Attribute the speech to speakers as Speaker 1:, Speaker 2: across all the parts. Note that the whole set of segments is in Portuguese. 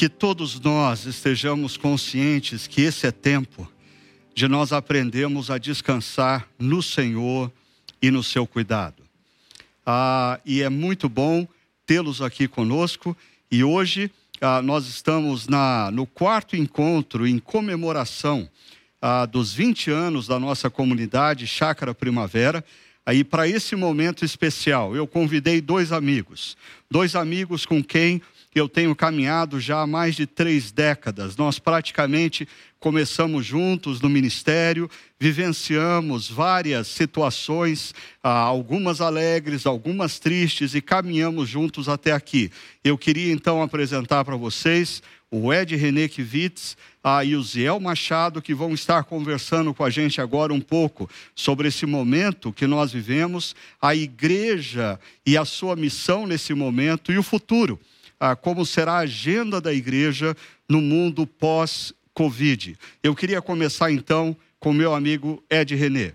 Speaker 1: que todos nós estejamos conscientes que esse é tempo de nós aprendermos a descansar no Senhor e no seu cuidado. Ah, e é muito bom tê-los aqui conosco e hoje ah, nós estamos na, no quarto encontro em comemoração ah, dos 20 anos da nossa comunidade Chácara Primavera. Aí, para esse momento especial, eu convidei dois amigos, dois amigos com quem eu tenho caminhado já há mais de três décadas. Nós praticamente começamos juntos no ministério, vivenciamos várias situações, ah, algumas alegres, algumas tristes, e caminhamos juntos até aqui. Eu queria então apresentar para vocês o Ed René Kivitz ah, e o Ziel Machado, que vão estar conversando com a gente agora um pouco sobre esse momento que nós vivemos, a igreja e a sua missão nesse momento e o futuro ah, como será a agenda da igreja no mundo pós-Covid. Eu queria começar então com meu amigo Ed René.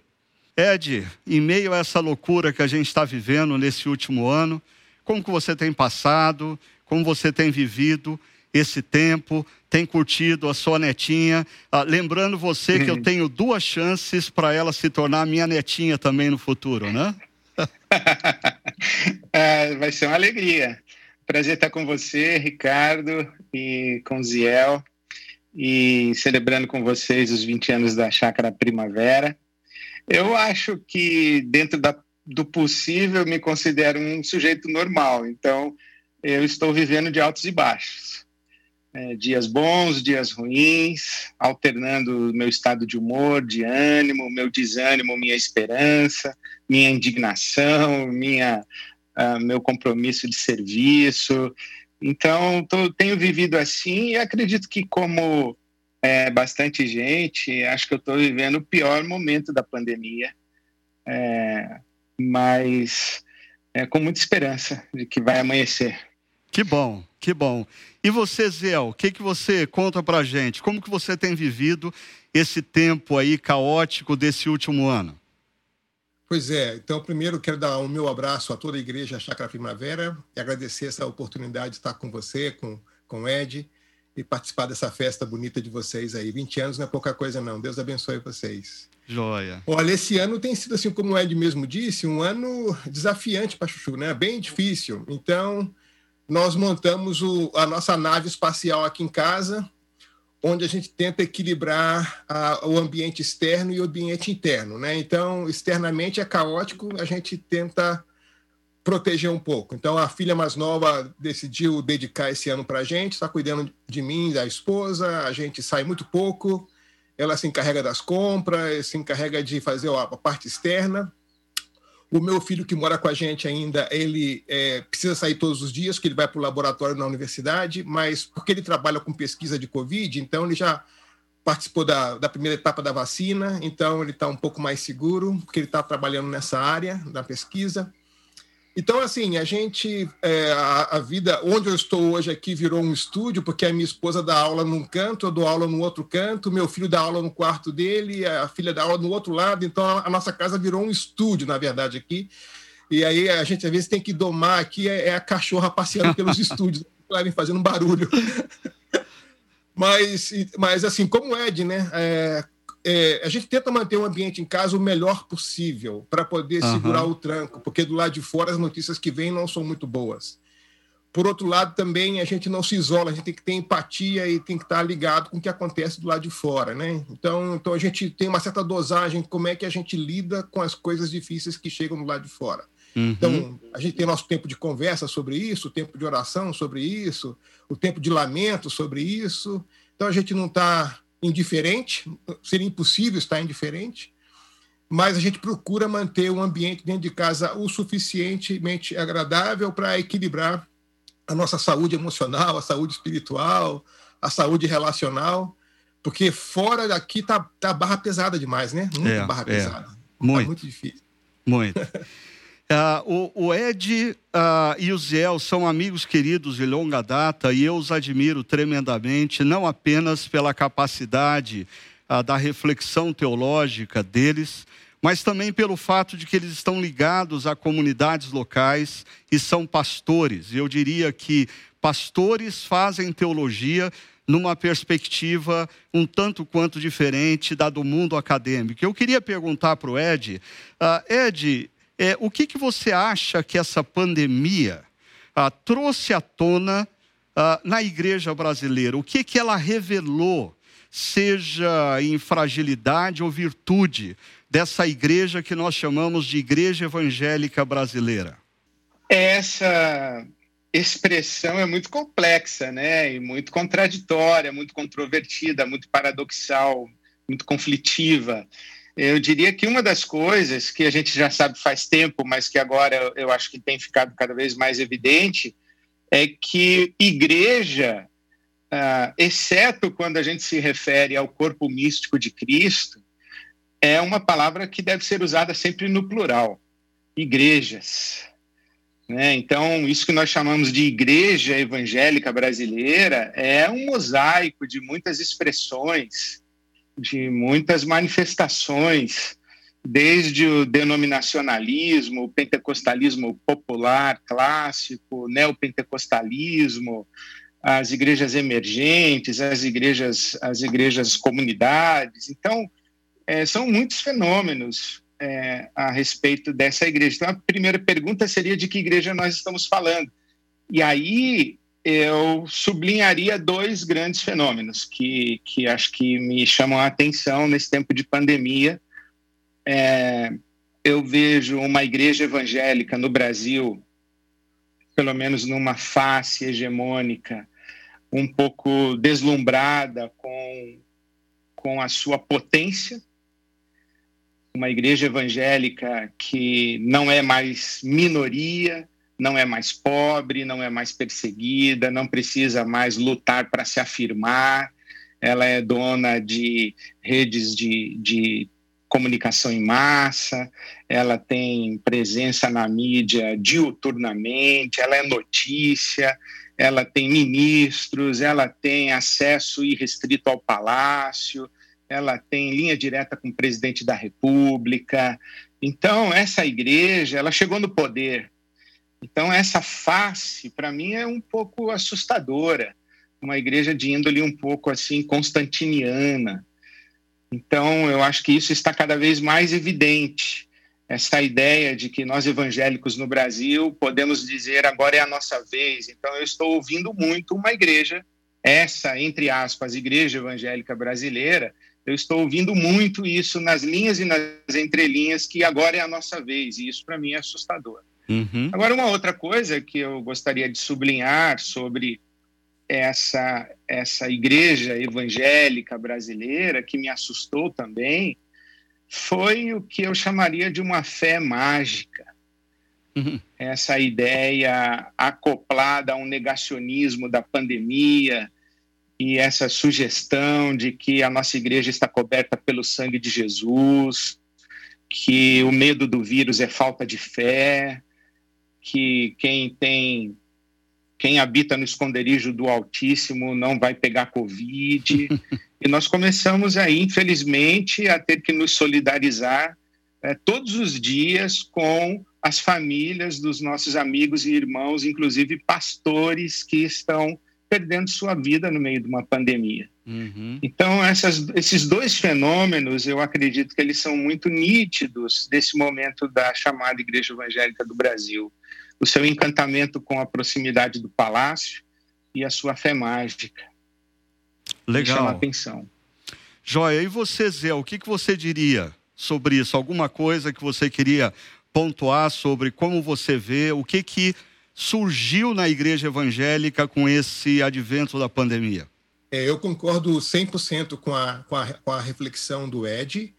Speaker 1: Ed, em meio a essa loucura que a gente está vivendo nesse último ano, como que você tem passado, como você tem vivido esse tempo, tem curtido a sua netinha, ah, lembrando você que eu tenho duas chances para ela se tornar minha netinha também no futuro, né?
Speaker 2: é, vai ser uma alegria. Prazer estar com você, Ricardo, e com Ziel, e celebrando com vocês os 20 anos da Chácara Primavera. Eu acho que, dentro da, do possível, me considero um sujeito normal, então eu estou vivendo de altos e baixos. É, dias bons, dias ruins, alternando meu estado de humor, de ânimo, meu desânimo, minha esperança, minha indignação, minha uh, meu compromisso de serviço. Então, tô, tenho vivido assim e acredito que, como é, bastante gente, acho que eu estou vivendo o pior momento da pandemia, é, mas é, com muita esperança de que vai amanhecer.
Speaker 1: Que bom, que bom. E você, Zé, o que, que você conta para gente? Como que você tem vivido esse tempo aí caótico desse último ano?
Speaker 3: Pois é, então primeiro quero dar o meu abraço a toda a igreja Chácara Primavera e agradecer essa oportunidade de estar com você, com, com o Ed, e participar dessa festa bonita de vocês aí. 20 anos não é pouca coisa não, Deus abençoe vocês.
Speaker 1: Joia.
Speaker 3: Olha, esse ano tem sido assim, como o Ed mesmo disse, um ano desafiante para Chuchu, né? Bem difícil. Então, nós montamos o, a nossa nave espacial aqui em casa, onde a gente tenta equilibrar a, o ambiente externo e o ambiente interno. Né? Então, externamente é caótico, a gente tenta proteger um pouco. Então, a filha mais nova decidiu dedicar esse ano para a gente, está cuidando de mim, da esposa, a gente sai muito pouco, ela se encarrega das compras, se encarrega de fazer a parte externa. O meu filho que mora com a gente ainda, ele é, precisa sair todos os dias, que ele vai para o laboratório na universidade, mas porque ele trabalha com pesquisa de Covid, então ele já participou da, da primeira etapa da vacina, então ele está um pouco mais seguro, porque ele está trabalhando nessa área da pesquisa. Então, assim, a gente, é, a, a, vida, onde eu estou hoje aqui virou um estúdio, porque a minha esposa dá aula num canto, eu dou aula no outro canto, meu filho dá aula no quarto dele, a filha dá aula no outro lado, então a, a nossa casa virou um estúdio, na verdade, aqui. E aí a gente às vezes tem que domar aqui, é, é a cachorra passeando pelos estúdios, fazendo um barulho. mas, mas, assim, como o Ed, né? É, é, a gente tenta manter o ambiente em casa o melhor possível para poder uhum. segurar o tranco, porque do lado de fora as notícias que vêm não são muito boas. Por outro lado, também a gente não se isola, a gente tem que ter empatia e tem que estar ligado com o que acontece do lado de fora, né? Então, então a gente tem uma certa dosagem como é que a gente lida com as coisas difíceis que chegam do lado de fora. Uhum. Então, a gente tem nosso tempo de conversa sobre isso, o tempo de oração sobre isso, o tempo de lamento sobre isso. Então, a gente não está indiferente, seria impossível estar indiferente, mas a gente procura manter o ambiente dentro de casa o suficientemente agradável para equilibrar a nossa saúde emocional, a saúde espiritual, a saúde relacional, porque fora daqui tá, tá barra pesada demais, né? Muito é, barra é. pesada.
Speaker 1: Muito.
Speaker 3: Tá muito difícil.
Speaker 1: Muito. Uh, o, o, Ed uh, e o Zé são amigos queridos de longa data e eu os admiro tremendamente, não apenas pela capacidade uh, da reflexão teológica deles, mas também pelo fato de que eles estão ligados a comunidades locais e são pastores. Eu diria que pastores fazem teologia numa perspectiva um tanto quanto diferente da do mundo acadêmico. Eu queria perguntar para o Ed, uh, Ed, é, o que, que você acha que essa pandemia uh, trouxe à tona uh, na igreja brasileira? O que, que ela revelou, seja em fragilidade ou virtude, dessa igreja que nós chamamos de Igreja Evangélica Brasileira?
Speaker 2: Essa expressão é muito complexa, né? E muito contraditória, muito controvertida, muito paradoxal, muito conflitiva. Eu diria que uma das coisas que a gente já sabe faz tempo, mas que agora eu acho que tem ficado cada vez mais evidente, é que igreja, ah, exceto quando a gente se refere ao corpo místico de Cristo, é uma palavra que deve ser usada sempre no plural. Igrejas. Né? Então, isso que nós chamamos de igreja evangélica brasileira é um mosaico de muitas expressões, de muitas manifestações, desde o denominacionalismo, o pentecostalismo popular clássico, neopentecostalismo, as igrejas emergentes, as igrejas, as igrejas comunidades. Então, é, são muitos fenômenos é, a respeito dessa igreja. Então, a primeira pergunta seria de que igreja nós estamos falando. E aí eu sublinharia dois grandes fenômenos que, que acho que me chamam a atenção nesse tempo de pandemia. É, eu vejo uma igreja evangélica no Brasil, pelo menos numa face hegemônica, um pouco deslumbrada com, com a sua potência, uma igreja evangélica que não é mais minoria, não é mais pobre, não é mais perseguida, não precisa mais lutar para se afirmar. Ela é dona de redes de, de comunicação em massa, ela tem presença na mídia diuturnamente, ela é notícia, ela tem ministros, ela tem acesso irrestrito ao palácio, ela tem linha direta com o presidente da República. Então, essa igreja, ela chegou no poder. Então, essa face, para mim, é um pouco assustadora. Uma igreja de índole um pouco assim, constantiniana. Então, eu acho que isso está cada vez mais evidente. Essa ideia de que nós evangélicos no Brasil podemos dizer agora é a nossa vez. Então, eu estou ouvindo muito uma igreja, essa, entre aspas, igreja evangélica brasileira, eu estou ouvindo muito isso nas linhas e nas entrelinhas, que agora é a nossa vez, e isso para mim é assustador. Uhum. Agora, uma outra coisa que eu gostaria de sublinhar sobre essa, essa igreja evangélica brasileira, que me assustou também, foi o que eu chamaria de uma fé mágica. Uhum. Essa ideia acoplada a um negacionismo da pandemia, e essa sugestão de que a nossa igreja está coberta pelo sangue de Jesus, que o medo do vírus é falta de fé, que quem tem quem habita no esconderijo do Altíssimo não vai pegar Covid. e nós começamos aí, infelizmente, a ter que nos solidarizar é, todos os dias com as famílias dos nossos amigos e irmãos, inclusive pastores que estão perdendo sua vida no meio de uma pandemia. Uhum. Então, essas, esses dois fenômenos, eu acredito que eles são muito nítidos desse momento da chamada Igreja Evangélica do Brasil. O seu encantamento com a proximidade do palácio e a sua fé mágica.
Speaker 1: Legal.
Speaker 2: chama a atenção.
Speaker 1: Joia, e você, Zé, o que, que você diria sobre isso? Alguma coisa que você queria pontuar sobre como você vê, o que que surgiu na igreja evangélica com esse advento da pandemia?
Speaker 3: É, eu concordo 100% com a, com, a, com a reflexão do Ed,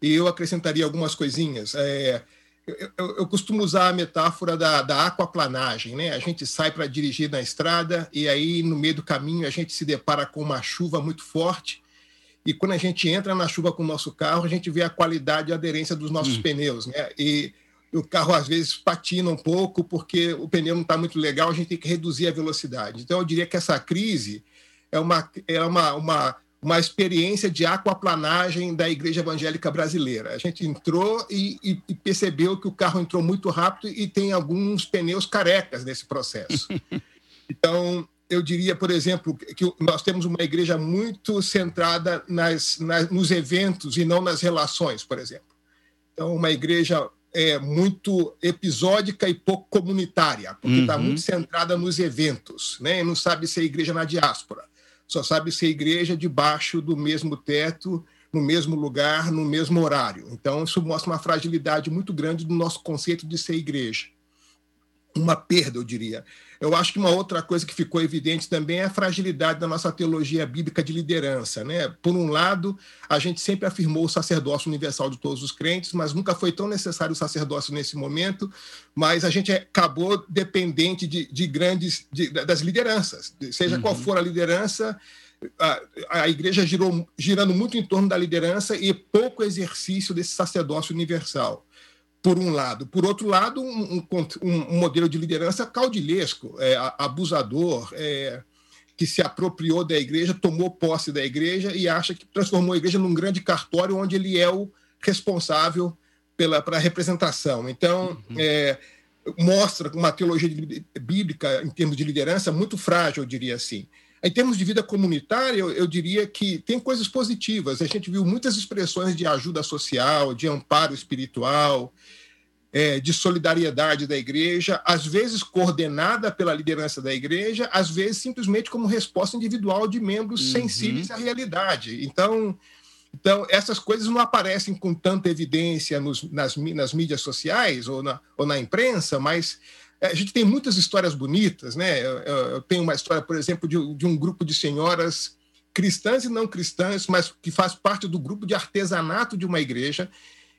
Speaker 3: e eu acrescentaria algumas coisinhas. É, eu, eu, eu, costumo usar a metáfora da, da aquaplanagem, né? A gente sai para dirigir na estrada e aí no meio do caminho a gente se depara com uma chuva muito forte e quando a gente entra na chuva com o nosso carro a gente vê a qualidade e a aderência dos nossos hum. pneus, né? E o carro às vezes patina um pouco porque o pneu não está muito legal, a gente tem que reduzir a velocidade. Então, eu diria que essa crise é uma, é uma, uma, uma experiência de aquaplanagem da igreja evangélica brasileira. A gente entrou e, e, e percebeu que o carro entrou muito rápido e tem alguns pneus carecas nesse processo. Então, eu diria, por exemplo, que nós temos uma igreja muito centrada nas, nas, nos eventos e não nas relações, por exemplo. Então, uma igreja é, muito episódica e pouco comunitária, porque está uhum. muito centrada nos eventos, né? E não sabe ser igreja na diáspora, só sabe ser igreja debaixo do mesmo teto, no mesmo lugar, no mesmo horário. Então, isso mostra uma fragilidade muito grande do nosso conceito de ser igreja uma perda, eu diria. Eu acho que uma outra coisa que ficou evidente também é a fragilidade da nossa teologia bíblica de liderança. Né? Por um lado, a gente sempre afirmou o sacerdócio universal de todos os crentes, mas nunca foi tão necessário o sacerdócio nesse momento, mas a gente acabou dependente de, de grandes, de, das lideranças. Seja uhum. qual for a liderança, a, a igreja girou, girando muito em torno da liderança e pouco exercício desse sacerdócio universal por um lado. Por outro lado, um, um, um modelo de liderança caudilesco, é, abusador, é, que se apropriou da igreja, tomou posse da igreja e acha que transformou a igreja num grande cartório onde ele é o responsável pela, pela representação. Então, uhum. é, mostra uma teologia bíblica, em termos de liderança, muito frágil, eu diria assim. Em termos de vida comunitária, eu, eu, diria que tem coisas positivas. A gente viu muitas expressões de ajuda social, de amparo espiritual, é, de solidariedade da igreja, às vezes coordenada pela liderança da igreja, às vezes simplesmente como resposta individual de membros uhum. sensíveis à realidade. Então, então, essas coisas não aparecem com tanta evidência nos, nas, nas mídias sociais ou na, ou na imprensa, mas a gente tem muitas histórias bonitas, né? Eu, eu tenho uma história, por exemplo, de, de, um grupo de senhoras cristãs e não cristãs, mas que faz parte do grupo de artesanato de uma igreja,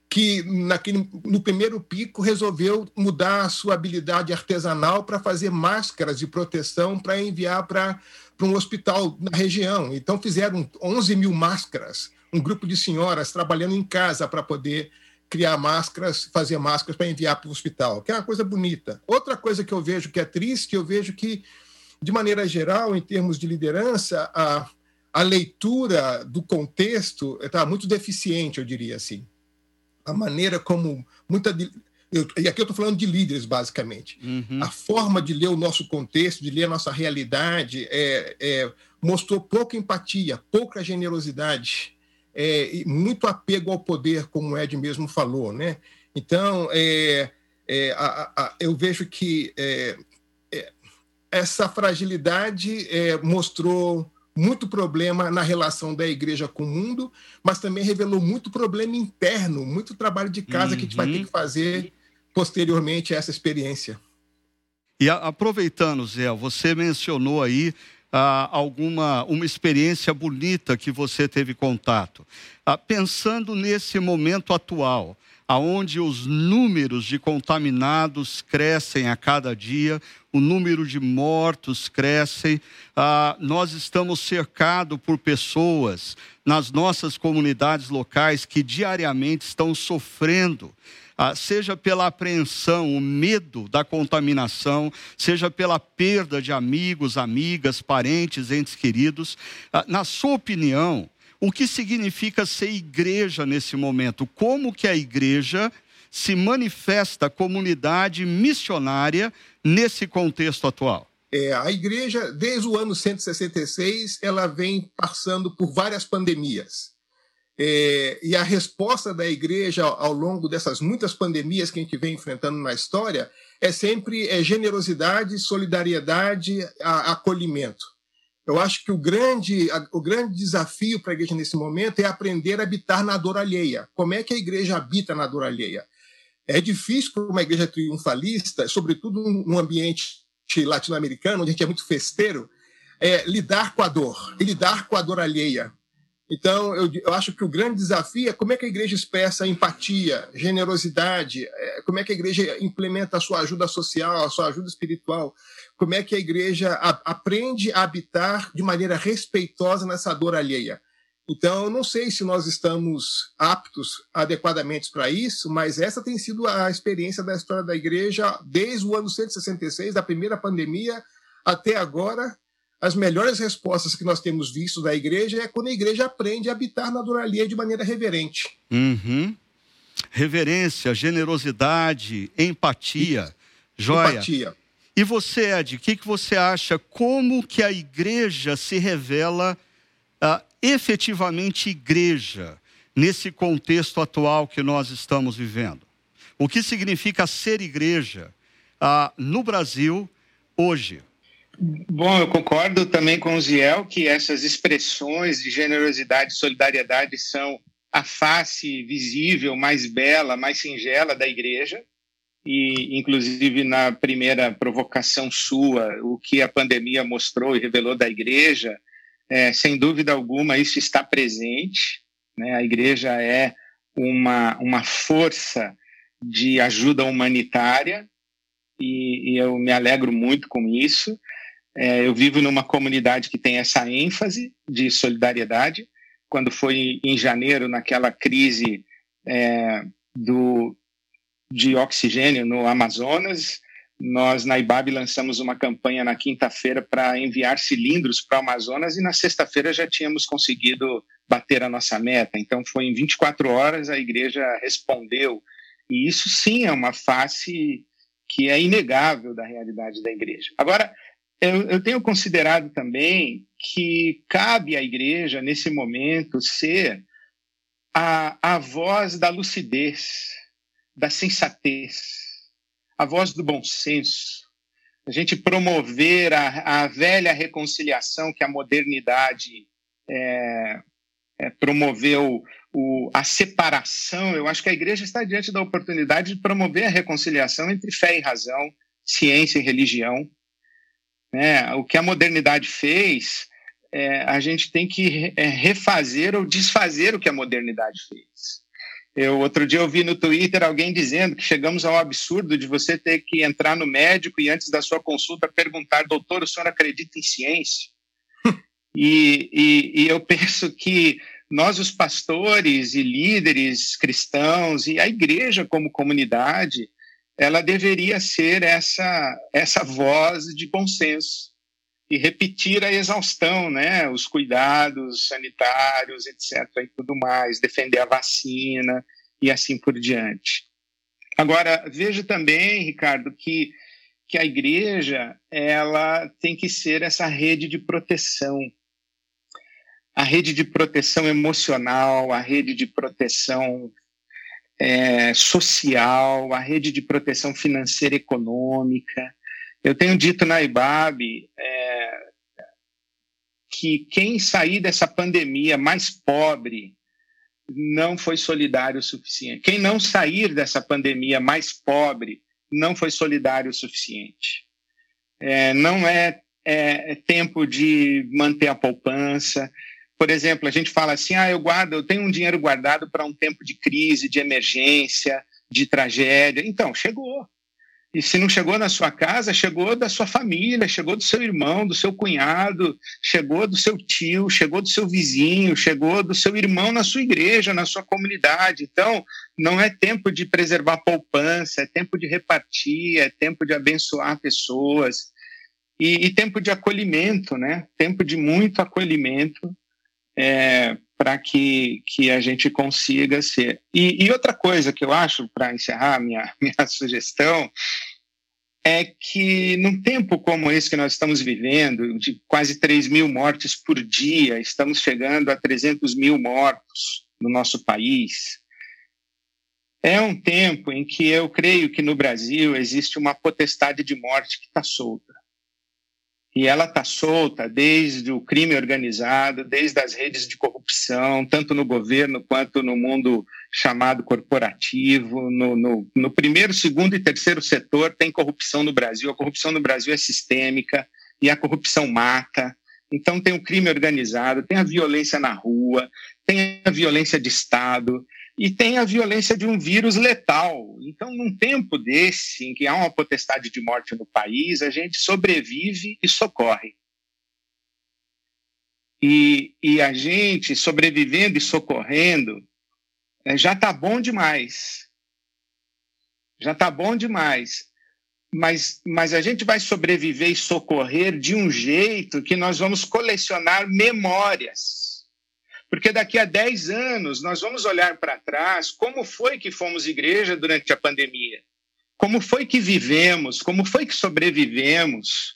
Speaker 3: que naquele, no primeiro pico resolveu mudar a sua habilidade artesanal para fazer máscaras de proteção para enviar para um hospital na região. Então fizeram 11 mil máscaras, um grupo de senhoras trabalhando em casa para poder criar máscaras, fazer máscaras para enviar para o hospital, que é uma coisa bonita. Outra coisa que eu vejo que é triste, eu vejo que, de maneira geral, em termos de liderança, a, a leitura do contexto está muito deficiente, eu diria assim. A maneira como muita. Eu, e aqui eu estou falando de líderes, basicamente. Uhum. A forma de ler o nosso contexto, de ler a nossa realidade, é, é, mostrou pouca empatia, pouca generosidade é, muito apego ao poder, como o Ed mesmo falou, né? Então, é, é, a, a, eu vejo que é, é, essa fragilidade é, mostrou muito problema na relação da igreja com o mundo, mas também revelou muito problema interno, muito trabalho de casa uhum. que a gente vai ter que uhum. fazer posteriormente a essa experiência.
Speaker 1: E aproveitando, Zé, você mencionou aí ah, alguma uma experiência bonita que você teve contato. Ah, pensando nesse momento atual, aonde os números de contaminados crescem a cada dia, o número de mortos cresce, ah, nós estamos cercados por pessoas nas nossas comunidades locais que diariamente estão sofrendo seja pela apreensão, o medo da contaminação, seja pela perda de amigos, amigas, parentes, entes queridos. Ah, na sua opinião, o que significa ser igreja nesse momento? Como que a igreja se manifesta comunidade missionária nesse contexto atual?
Speaker 3: É, a igreja, desde o ano 166, ela vem passando por várias pandemias. É, e a resposta da igreja ao, longo dessas muitas pandemias que a gente vem enfrentando na história é sempre é, generosidade, solidariedade, a, acolhimento. Eu acho que o grande, a, o grande desafio para a igreja nesse momento é aprender a habitar na dor alheia. Como é que a igreja habita na dor alheia? É difícil para uma igreja triunfalista, sobretudo num ambiente latino-americano, onde a gente é muito festeiro, é, lidar com a dor e lidar com a dor alheia. Então, eu, eu, acho que o grande desafio é como é que a igreja expressa empatia, generosidade, é, como é que a igreja implementa a sua ajuda social, a sua ajuda espiritual, como é que a igreja a, aprende a habitar de maneira respeitosa nessa dor alheia. Então, não sei se nós estamos aptos adequadamente para isso, mas essa tem sido a experiência da história da igreja desde o ano 166, da primeira pandemia, até agora, as melhores respostas que nós temos visto da igreja é quando a igreja aprende a habitar na duralia de maneira reverente.
Speaker 1: Uhum. Reverência, generosidade, empatia. Joia. Empatia. E você, Ed, o que, que você acha? Como que a igreja se revela uh, efetivamente igreja nesse contexto atual que nós estamos vivendo? O que significa ser igreja uh, no Brasil hoje?
Speaker 2: Bom, eu concordo também com o Ziel que essas expressões de generosidade e solidariedade são a face visível, mais bela, mais singela da igreja e inclusive na primeira provocação sua, o que a pandemia mostrou e revelou da igreja, é, sem dúvida alguma isso está presente. Né? A igreja é uma, uma força de ajuda humanitária e, e eu me alegro muito com isso. É, eu vivo numa comunidade que tem essa ênfase de solidariedade. Quando foi em janeiro, naquela crise é, do, de oxigênio no Amazonas. Nós, na IBAB, lançamos uma campanha na quinta-feira para enviar cilindros para o Amazonas e na sexta-feira já tínhamos conseguido bater a nossa meta. Então, foi em 24 horas a igreja respondeu. E isso sim é uma face que é inegável da realidade da igreja. Agora, eu, eu tenho considerado também que cabe à igreja, nesse momento, ser a, a voz da lucidez, da sensatez, a voz do bom senso, a gente promover a, a velha reconciliação que a modernidade é, é, promoveu, o, a separação. Eu acho que a igreja está diante da oportunidade de promover a reconciliação entre fé e razão, ciência e religião. Né? O que a modernidade fez, é, a gente tem que é, refazer ou desfazer o que a modernidade fez. Eu outro dia eu vi no Twitter alguém dizendo que chegamos ao absurdo de você ter que entrar no médico e antes da sua consulta perguntar, doutor, o senhor acredita em ciência? e, e, e eu penso que nós, os pastores e líderes cristãos e a igreja como comunidade, ela deveria ser essa essa voz de bom senso e repetir a exaustão, né, os cuidados sanitários, etc, e tudo mais, defender a vacina e assim por diante. Agora, veja também, Ricardo, que que a igreja ela tem que ser essa rede de proteção, a rede de proteção emocional, a rede de proteção é, social, a rede de proteção financeira e econômica. Eu tenho dito na IBAB é, que quem sair dessa pandemia mais pobre não foi solidário o suficiente. Quem não sair dessa pandemia mais pobre não foi solidário o suficiente. É, não é, é, é tempo de manter a poupança. Por exemplo, a gente fala assim: ah, eu guardo, eu tenho um dinheiro guardado para um tempo de crise, de emergência, de tragédia. Então, chegou. E se não chegou na sua casa, chegou da sua família, chegou do seu irmão, do seu cunhado, chegou do seu tio, chegou do seu vizinho, chegou do seu irmão na sua igreja, na sua comunidade. Então, não é tempo de preservar poupança, é tempo de repartir, é tempo de abençoar pessoas e, e tempo de acolhimento, né? Tempo de muito acolhimento é, para que, que a gente consiga ser. E, e outra coisa que eu acho, para encerrar minha, minha sugestão, é que num tempo como esse que nós estamos vivendo, de quase 3 mil mortes por dia, estamos chegando a 300 mil mortos no nosso país, é um tempo em que eu creio que no Brasil existe uma potestade de morte que está solta e ela está solta desde o crime organizado, desde as redes de corrupção, tanto no governo quanto no mundo chamado corporativo. No, no, no, primeiro, segundo e terceiro setor tem corrupção no Brasil. A corrupção no Brasil é sistêmica e a corrupção mata. Então tem o crime organizado, tem a violência na rua, tem a violência de Estado, e tem a violência de um vírus letal. Então, num tempo desse, em que há uma potestade de morte no país, a gente sobrevive e socorre. E, e a gente, sobrevivendo e socorrendo, é, já está bom demais. Já está bom demais. Mas, mas a gente vai sobreviver e socorrer de um jeito que nós vamos colecionar memórias porque daqui a 10 anos nós vamos olhar para trás como foi que fomos igreja durante a pandemia. como foi que vivemos, como foi que sobrevivemos,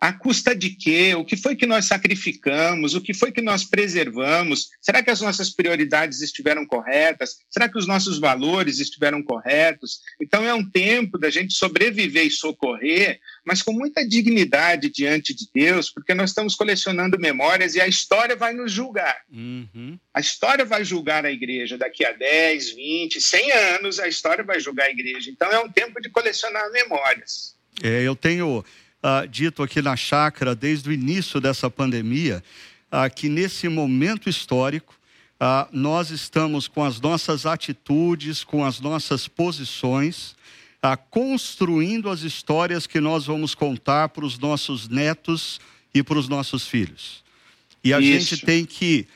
Speaker 2: a custa de quê? O que foi que nós sacrificamos? O que foi que nós preservamos? Será que as nossas prioridades estiveram corretas? Será que os nossos valores estiveram corretos? Então é um tempo da gente sobreviver e socorrer, mas com muita dignidade diante de Deus, porque nós estamos colecionando memórias e a história vai nos julgar. Uhum. A história vai julgar a igreja daqui a 10, 20, 100 anos, a história vai julgar a igreja. Então é um tempo de colecionar memórias.
Speaker 1: É, eu tenho ah, dito aqui na chácara desde o início dessa pandemia, ah, que nesse momento histórico, ah, nós estamos com as nossas atitudes, com as nossas posições, construindo as histórias que nós vamos contar para os nossos netos e para os nossos filhos. E a Isso. gente tem que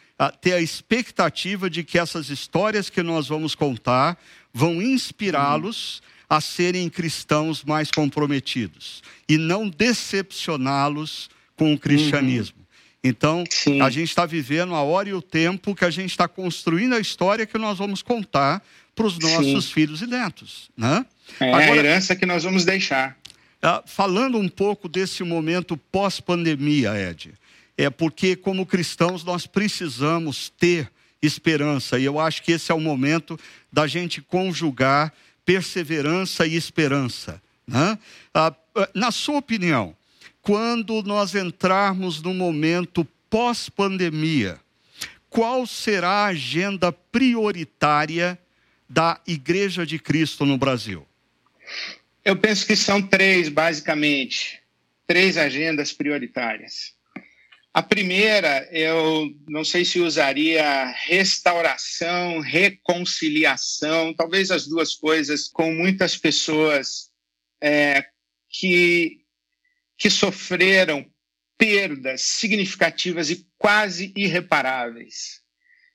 Speaker 1: ter a expectativa de que essas histórias que nós vamos contar vão inspirá-los a serem cristãos mais comprometidos e não decepcioná-los com o cristianismo. Uhum. Então, Sim. a gente está vivendo a hora e o tempo que a gente está construindo a história que nós vamos contar para os nossos Sim. filhos e netos. Né?
Speaker 2: É Agora, a herança que nós vamos deixar.
Speaker 1: Uh, falando um pouco desse momento pós-pandemia, Ed, é porque, como cristãos, nós precisamos ter esperança, e eu acho que esse é o momento da gente conjugar perseverança e esperança. Né? Ah, ah, na sua opinião, quando nós entrarmos no momento pós-pandemia, qual será a agenda prioritária da Igreja de Cristo no Brasil?
Speaker 2: Eu penso que são três, basicamente. Três agendas prioritárias. A primeira, eu não sei se usaria restauração, reconciliação, talvez as duas coisas, com muitas pessoas é, que, que sofreram perdas significativas e quase irreparáveis.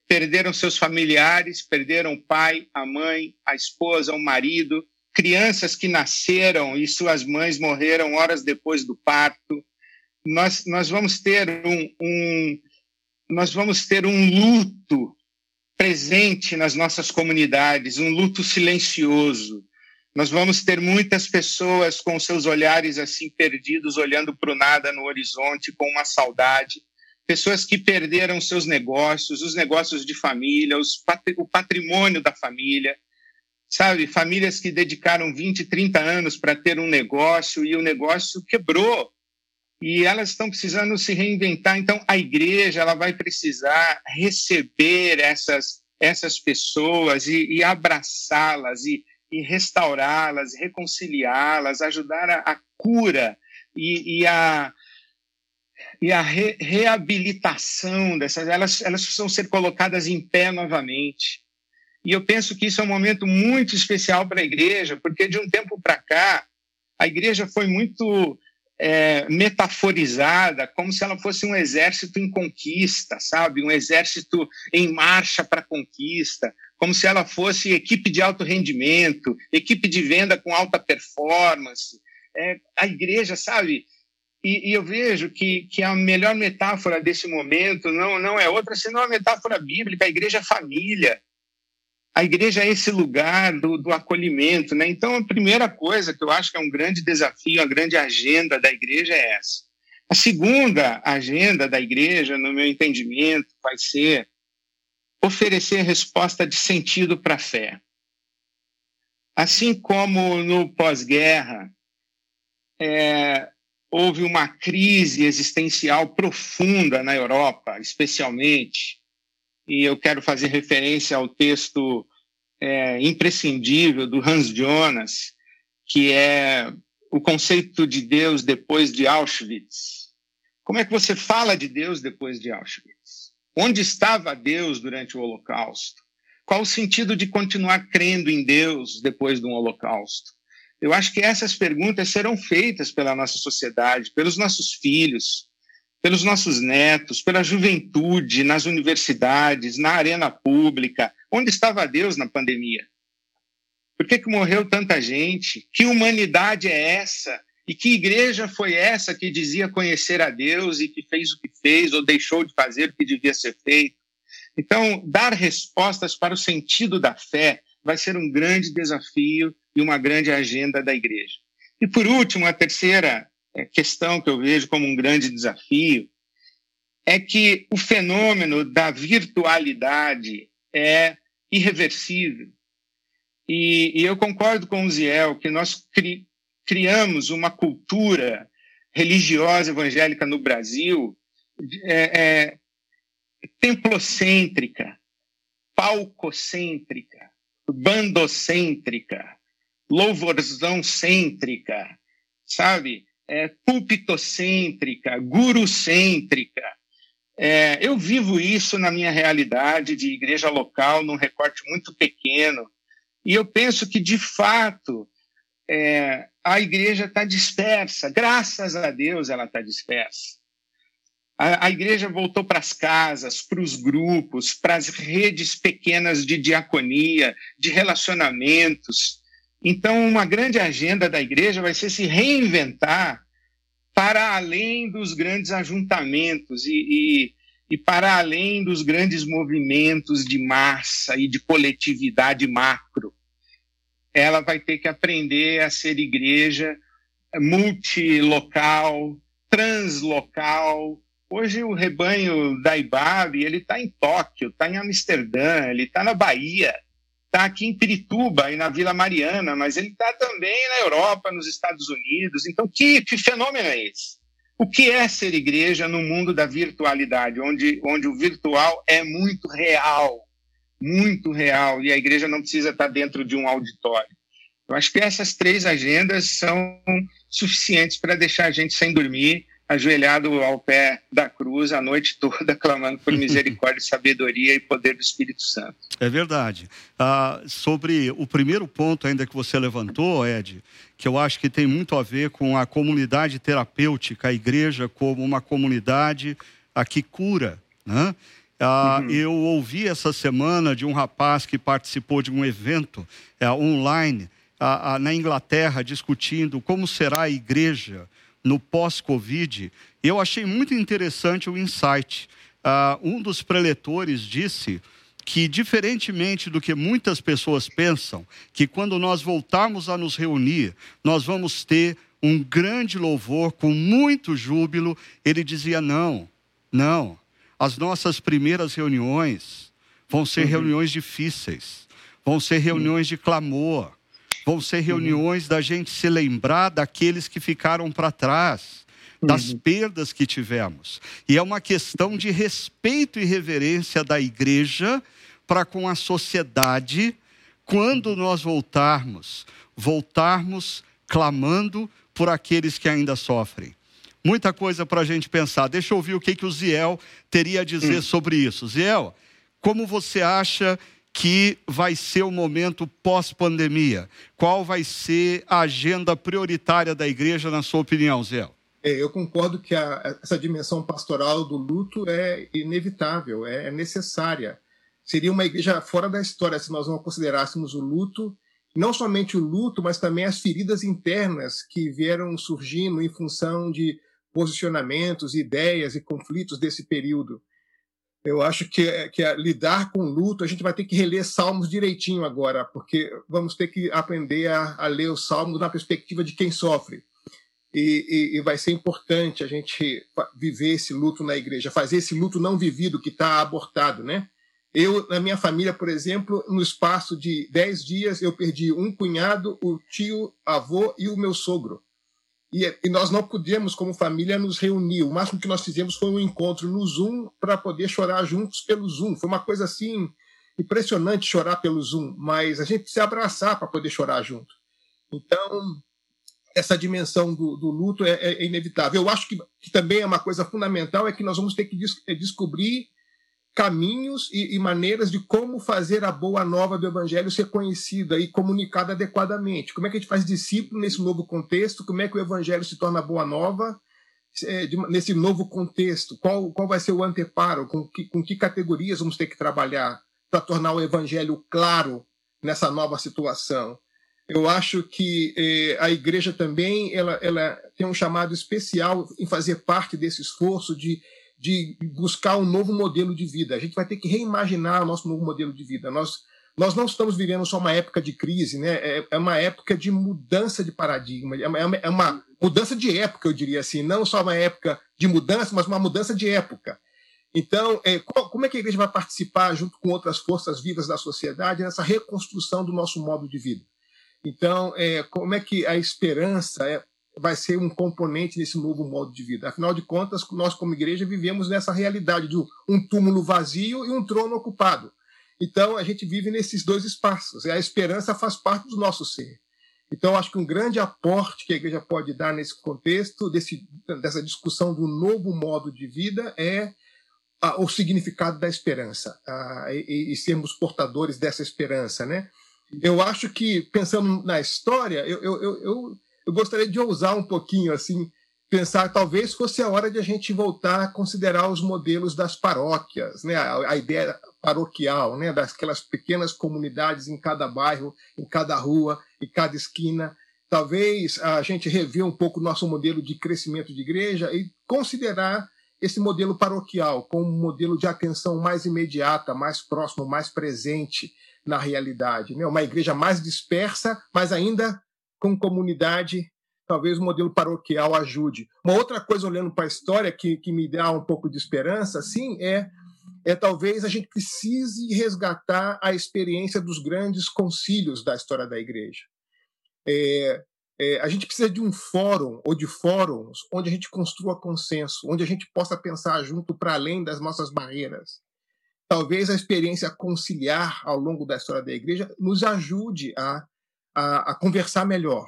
Speaker 2: Perderam seus familiares, perderam o pai, a mãe, a esposa, o marido, crianças que nasceram e suas mães morreram horas depois do parto nós, nós vamos ter um, um, nós vamos ter um luto presente nas nossas comunidades, um luto silencioso. Nós vamos ter muitas pessoas com seus olhares assim perdidos, olhando para o nada no horizonte, com uma saudade. Pessoas que perderam seus negócios, os negócios de família, os, o patrimônio da família. Sabe, famílias que dedicaram 20, 30 anos para ter um negócio e o negócio quebrou e elas estão precisando se reinventar. Então, a igreja ela vai precisar receber essas, essas pessoas e, abraçá-las e, e restaurá-las, reconciliá-las, ajudar a, a cura e, e, a, e a re, reabilitação dessas. Elas, elas precisam ser colocadas em pé novamente. E eu penso que isso é um momento muito especial para a igreja, porque de um tempo para cá, a igreja foi muito é, metaforizada como se ela fosse um exército em conquista, sabe? Um exército em marcha para conquista, como se ela fosse equipe de alto rendimento, equipe de venda com alta performance. É, a igreja, sabe? E, e, eu vejo que, que a melhor metáfora desse momento não, não é outra senão a metáfora bíblica, a igreja é família a igreja é esse lugar do, do, acolhimento, né? Então, a primeira coisa que eu acho que é um grande desafio, a grande agenda da igreja é essa. A segunda agenda da igreja, no meu entendimento, vai ser oferecer resposta de sentido para a fé. Assim como no pós-guerra é, houve uma crise existencial profunda na Europa, especialmente, e eu quero fazer referência ao texto é, imprescindível do Hans Jonas, que é o conceito de Deus depois de Auschwitz. Como é que você fala de Deus depois de Auschwitz? Onde estava Deus durante o Holocausto? Qual o sentido de continuar crendo em Deus depois de um Holocausto? Eu acho que essas perguntas serão feitas pela nossa sociedade, pelos nossos filhos, pelos nossos netos, pela juventude, nas universidades, na arena pública. Onde estava Deus na pandemia? Por que, que morreu tanta gente? Que humanidade é essa? E que igreja foi essa que dizia conhecer a Deus e que fez o que fez ou deixou de fazer o que devia ser feito? Então, dar respostas para o sentido da fé vai ser um grande desafio e uma grande agenda da igreja. E, por último, a terceira questão que eu vejo como um grande desafio é que o fenômeno da virtualidade é irreversível. E, e eu concordo com o Ziel que nós cri, criamos uma cultura religiosa evangélica no Brasil é, é, templocêntrica, palcocêntrica, bandocêntrica, louvorzão cêntrica, sabe? É, pulpitocêntrica, gurocêntrica. É, eu vivo isso na minha realidade de igreja local, num recorte muito pequeno, e eu penso que, de fato, é, a igreja está dispersa. Graças a Deus ela está dispersa. A, a igreja voltou para as casas, para os grupos, para as redes pequenas de diaconia, de relacionamentos. Então, uma grande agenda da igreja vai ser se reinventar para além dos grandes ajuntamentos e, e, e, para além dos grandes movimentos de massa e de coletividade macro. Ela vai ter que aprender a ser igreja multilocal, translocal. Hoje o rebanho da IBAB, ele está em Tóquio, está em Amsterdã, ele está na Bahia, está aqui em Pirituba e na Vila Mariana, mas ele está também na Europa, nos Estados Unidos. Então, que, que fenômeno é esse? O que é ser igreja no mundo da virtualidade, onde, onde o virtual é muito real, muito real, e a igreja não precisa estar dentro de um auditório? Eu acho que essas três agendas são suficientes para deixar a gente sem dormir ajoelhado ao pé da cruz a noite toda, clamando por misericórdia, sabedoria e poder do Espírito Santo.
Speaker 1: É verdade. Ah, sobre o primeiro ponto ainda que você levantou, Ed, que eu acho que tem muito a ver com a comunidade terapêutica, a igreja como uma comunidade a que cura, né? Ah, uhum. Eu ouvi essa semana de um rapaz que participou de um evento é, online na Inglaterra discutindo como será a igreja no pós-Covid, eu achei muito interessante o insight. Uh, um dos preletores disse que, diferentemente do que muitas pessoas pensam, que quando nós voltarmos a nos reunir, nós vamos ter um grande louvor com muito júbilo, ele dizia: não, não, as nossas primeiras reuniões vão ser uhum. reuniões difíceis, vão ser reuniões de clamor, Vão ser uhum. reuniões uhum. da gente se lembrar daqueles que ficaram para trás, das uhum. perdas que tivemos. E é uma questão de respeito e reverência da igreja para com a sociedade quando nós voltarmos, voltarmos clamando por aqueles que ainda sofrem. Muita coisa para a gente pensar. Deixa eu ouvir o que, que o Ziel teria a dizer hum. sobre isso. Ziel, como você acha que vai ser o momento pós-pandemia? Qual vai ser a agenda prioritária da igreja, na sua opinião, Zé?
Speaker 3: É, eu concordo que a, essa dimensão pastoral do luto é inevitável, é, é necessária. Seria uma igreja fora da história se nós não considerássemos o luto, não somente o luto, mas também as feridas internas que vieram surgindo em função de posicionamentos, ideias e conflitos desse período. Eu acho que, que lidar com luto, a gente vai ter que reler Salmos direitinho agora, porque vamos ter que aprender a, a ler os Salmos na perspectiva de quem sofre. E, e, e, vai ser importante a gente viver esse luto na igreja, fazer esse luto não vivido que está abortado, né? Eu, na minha família, por exemplo, no espaço de dez dias, eu perdi um cunhado, o tio, avô e o meu sogro. E, e, nós não podíamos, como família, nos reunir. O máximo que nós fizemos foi um encontro no Zoom para poder chorar juntos pelo Zoom. Foi uma coisa assim impressionante chorar pelo Zoom, mas a gente precisa abraçar para poder chorar junto. Então, essa dimensão do, do luto é, é, inevitável. Eu acho que, que, também é uma coisa fundamental é que nós vamos ter que des é descobrir caminhos e, e, maneiras de como fazer a boa nova do evangelho ser conhecida e comunicada adequadamente. Como é que a gente faz discípulo nesse novo contexto? Como é que o evangelho se torna boa nova é, de, nesse novo contexto? Qual, qual vai ser o anteparo? Com que, com que categorias vamos ter que trabalhar para tornar o evangelho claro nessa nova situação? Eu acho que eh, a igreja também ela, ela tem um chamado especial em fazer parte desse esforço de de buscar um novo modelo de vida. A gente vai ter que reimaginar o nosso novo modelo de vida. Nós, nós não estamos vivendo só uma época de crise, né? é, é uma época de mudança de paradigma, é uma, é uma mudança de época, eu diria assim, não só uma época de mudança, mas uma mudança de época. Então, é, como é que a igreja vai participar, junto com outras forças vivas da sociedade, nessa reconstrução do nosso modo de vida? Então, é, como é que a esperança é, vai ser um componente nesse novo modo de vida? Afinal de contas, nós, como igreja, vivemos nessa realidade de um túmulo vazio e um trono ocupado. Então, a gente vive nesses dois espaços. E a esperança faz parte do nosso ser. Então, acho que um grande aporte que a igreja pode dar nesse contexto, desse, dessa discussão do novo modo de vida, é o significado da esperança e, e, sermos portadores dessa esperança. Né? Eu acho que, pensando na história, eu, eu, eu, eu gostaria de ousar um pouquinho assim pensar talvez fosse a hora de a gente voltar a considerar os modelos das paróquias, né? a, a ideia paroquial, né? daquelas pequenas comunidades em cada bairro, em cada rua, em cada esquina. Talvez a gente rever um pouco o nosso modelo de crescimento de igreja e considerar esse modelo paroquial como um modelo de atenção mais imediata, mais próximo, mais presente na realidade. Né? Uma igreja mais dispersa, mas ainda com comunidade talvez o modelo paroquial ajude. Uma outra coisa, olhando para a história, que, que me dá um pouco de esperança, assim, é, é talvez a gente precise resgatar a experiência dos grandes concílios da história da igreja. É, é, a gente precisa de um fórum ou de fóruns onde a gente construa consenso, onde a gente possa pensar junto para além das nossas barreiras. Talvez a experiência conciliar ao longo da história da igreja nos ajude a, a, a conversar melhor,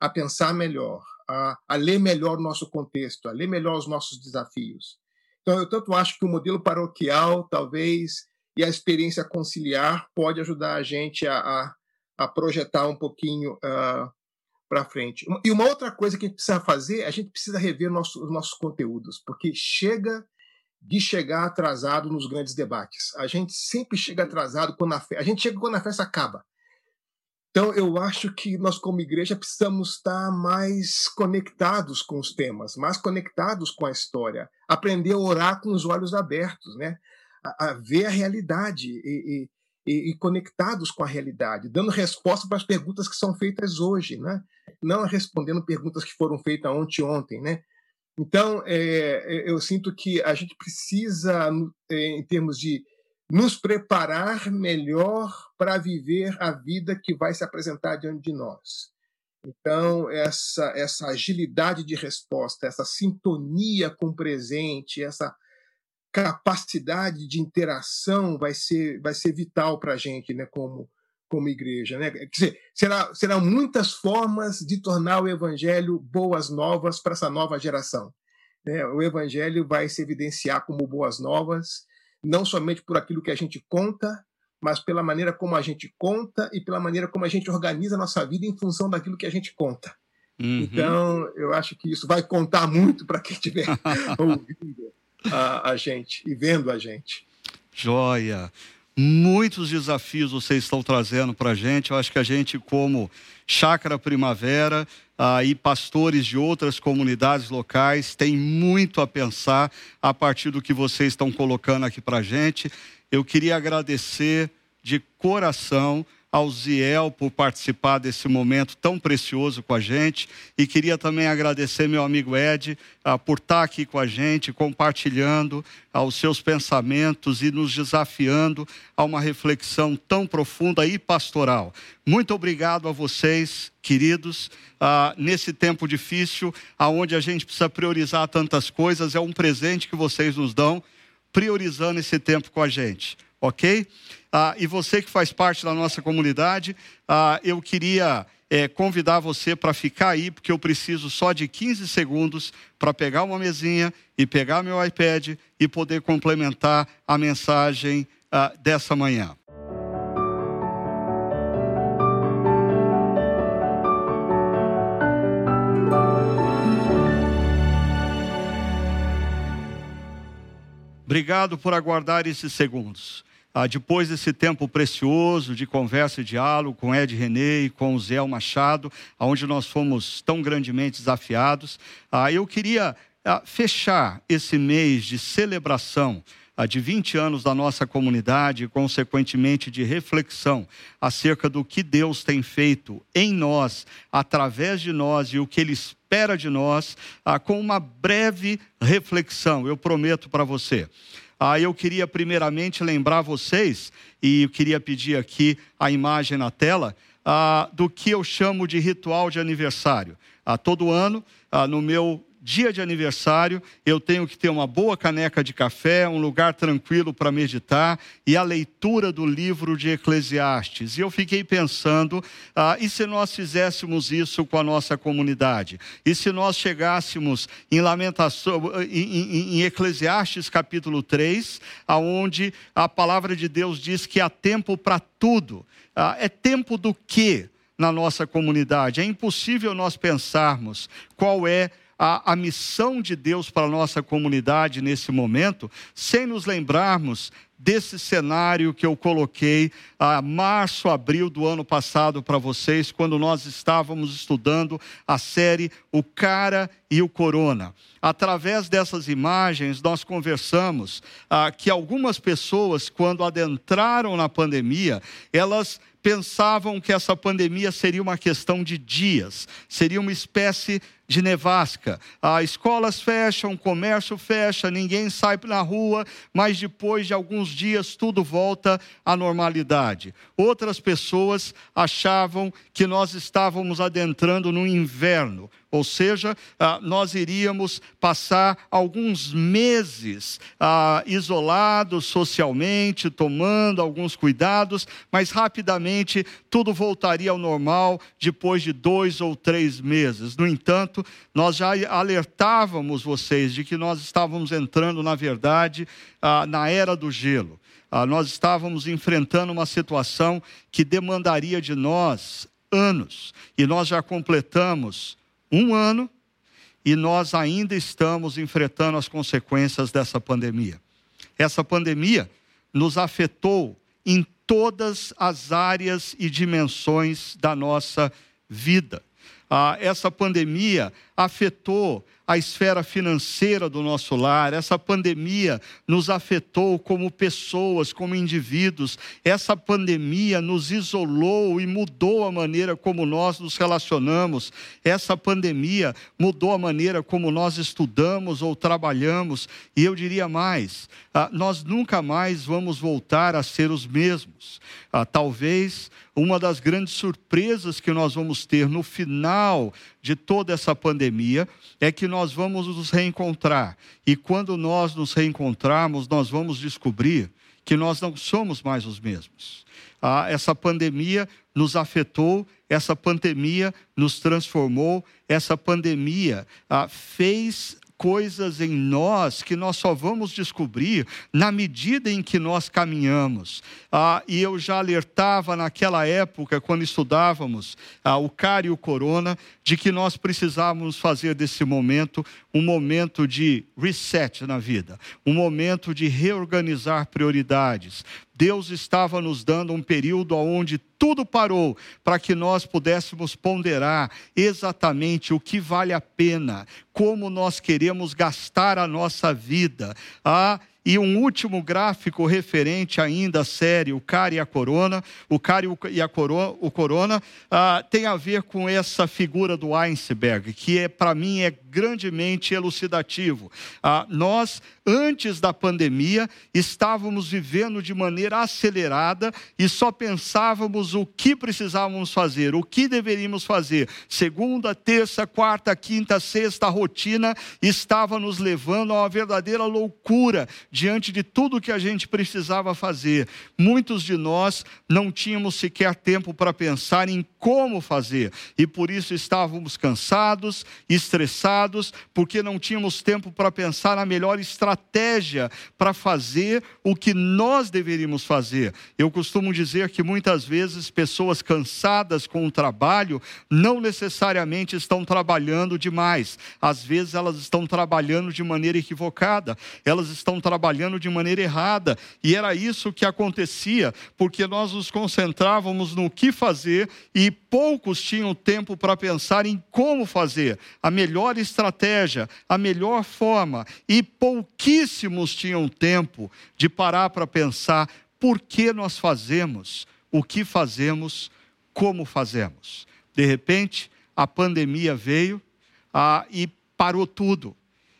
Speaker 3: a pensar melhor, a, a ler melhor o nosso contexto, a ler melhor os nossos desafios. Então, eu tanto acho que o modelo paroquial, talvez, e a experiência conciliar pode ajudar a gente a, a, a projetar um pouquinho uh, ah, para frente. E uma outra coisa que a gente precisa fazer, a gente precisa rever nosso, os nossos conteúdos, porque chega de chegar atrasado nos grandes debates. A gente sempre chega atrasado quando a, fe... a gente chega quando a festa acaba. Então, eu acho que nós, como igreja, precisamos estar mais conectados com os temas, mais conectados com a história, aprender a orar com os olhos abertos, né? a, a ver a realidade e, e, e, conectados com a realidade, dando resposta para as perguntas que são feitas hoje, né? não respondendo perguntas que foram feitas ontem ontem. Né? Então, é, eu sinto que a gente precisa, é, em termos de nos preparar melhor para viver a vida que vai se apresentar diante de nós. Então, essa, essa agilidade de resposta, essa sintonia com o presente, essa capacidade de interação vai ser, vai ser vital para a gente, né, como, como igreja. Né? Quer dizer, será, serão muitas formas de tornar o evangelho boas novas para essa nova geração. Né? O evangelho vai se evidenciar como boas novas não somente por aquilo que a gente conta, mas pela maneira como a gente conta e pela maneira como a gente organiza a nossa vida em função daquilo que a gente conta. Uhum. Então, eu acho que isso vai contar muito para quem estiver ouvindo a, a gente e vendo a gente.
Speaker 1: Joia! Muitos desafios vocês estão trazendo para a gente. Eu acho que a gente, como Chácara Primavera ah, e pastores de outras comunidades locais, tem muito a pensar a partir do que vocês estão colocando aqui para a gente. Eu queria agradecer de coração ao Ziel por participar desse momento tão precioso com a gente. E queria também agradecer meu amigo Ed uh, por estar aqui com a gente, compartilhando uh, os seus pensamentos e nos desafiando a uma reflexão tão profunda e pastoral. Muito obrigado a vocês, queridos, uh, nesse tempo difícil, aonde a gente precisa priorizar tantas coisas, é um presente que vocês nos dão, priorizando esse tempo com a gente, ok? Ah, e você que faz parte da nossa comunidade, ah, eu queria é, convidar você para ficar aí, porque eu preciso só de 15 segundos para pegar uma mesinha e pegar meu iPad e poder complementar a mensagem ah, dessa manhã. Obrigado por aguardar esses segundos. Ah, depois desse tempo precioso de conversa e diálogo com Ed René e com Zé Machado, onde nós fomos tão grandemente desafiados, ah, eu queria ah, fechar esse mês de celebração de 20 anos da nossa comunidade e, consequentemente, de reflexão acerca do que Deus tem feito em nós, através de nós e o que Ele espera de nós, ah, com uma breve reflexão, eu prometo para você. Ah, eu queria primeiramente lembrar vocês, e eu queria pedir aqui a imagem na tela, ah, do que eu chamo de ritual de aniversário. Ah, todo ano, ah, no meu dia de aniversário, eu tenho que ter uma boa caneca de café, um lugar tranquilo para meditar e a leitura do livro de Eclesiastes. E eu fiquei pensando, ah, e se nós fizéssemos isso com a nossa comunidade? E se nós chegássemos em Lamentação, em, em, em Eclesiastes capítulo 3, aonde a palavra de Deus diz que há tempo para tudo. Ah, é tempo do quê? na nossa comunidade. É impossível nós pensarmos qual é a, a missão de Deus para a nossa comunidade nesse momento, sem nos lembrarmos desse cenário que eu coloquei a março, abril do ano passado para vocês, quando nós estávamos estudando a série O Cara e o Corona. Através dessas imagens, nós conversamos ah, que algumas pessoas, quando adentraram na pandemia, elas pensavam que essa pandemia seria uma questão de dias, seria uma espécie de nevasca. As escolas fecham, o comércio fecha, ninguém sai na rua, mas depois de alguns dias tudo volta à normalidade. Outras pessoas achavam que nós estávamos adentrando no inverno, ou seja, ah, nós iríamos passar alguns meses ah, isolados socialmente, tomando alguns cuidados, mas rapidamente tudo voltaria ao normal depois de dois ou três meses. No entanto, nós já alertávamos vocês de que nós estávamos entrando, na verdade, ah, na era do gelo. Nós estávamos enfrentando uma situação que demandaria de nós anos, e nós já completamos um ano e nós ainda estamos enfrentando as consequências dessa pandemia. Essa pandemia nos afetou em todas as áreas e dimensões da nossa vida. Ah, essa pandemia afetou a esfera financeira do nosso lar, essa pandemia nos afetou como pessoas, como indivíduos, essa pandemia nos isolou e mudou a maneira como nós nos relacionamos, essa pandemia mudou a maneira como nós estudamos ou trabalhamos, e eu diria mais, ah, nós nunca mais vamos voltar a ser os mesmos. Ah, talvez uma das grandes surpresas que nós vamos ter no final de toda essa pandemia é que nós vamos nos reencontrar. E quando nós nos reencontrarmos, nós vamos descobrir que nós não somos mais os mesmos. Ah, essa pandemia nos afetou, essa pandemia nos transformou, essa pandemia ah, fez coisas em nós que nós só vamos descobrir na medida em que nós caminhamos. Ah, e eu já alertava naquela época, quando estudávamos ah, o CAR e o Corona, de que nós precisávamos fazer desse momento um momento de reset na vida, um momento de reorganizar prioridades. Deus estava nos dando um período onde tudo parou para que nós pudéssemos ponderar exatamente o que vale a pena, como nós queremos gastar a nossa vida. Ah, e um último gráfico referente ainda à série O Cara e a Corona. O Cara e a Corona, o corona ah, tem a ver com essa figura do iceberg, que é, para mim é grandemente elucidativo. Ah, nós, antes da pandemia, estávamos vivendo de maneira acelerada e só pensávamos o que precisávamos fazer, o que deveríamos fazer. Segunda, terça, quarta, quinta, sexta, a rotina estava nos levando a uma verdadeira loucura diante de tudo que a gente precisava fazer. Muitos de nós não tínhamos sequer tempo para pensar em como fazer e por isso estávamos cansados, estressados, porque não tínhamos tempo para pensar na melhor estratégia para fazer o que nós deveríamos fazer. Eu costumo dizer que muitas vezes pessoas cansadas com o trabalho não necessariamente estão trabalhando demais. Às vezes elas estão trabalhando de maneira equivocada. Elas estão trabalhando de maneira errada. E era isso que acontecia, porque nós nos concentrávamos no que fazer e poucos tinham tempo para pensar em como fazer, a melhor estratégia, a melhor forma, e pouquíssimos tinham tempo de parar para pensar por que nós fazemos o que fazemos, como fazemos. De repente, a pandemia veio ah, e parou tudo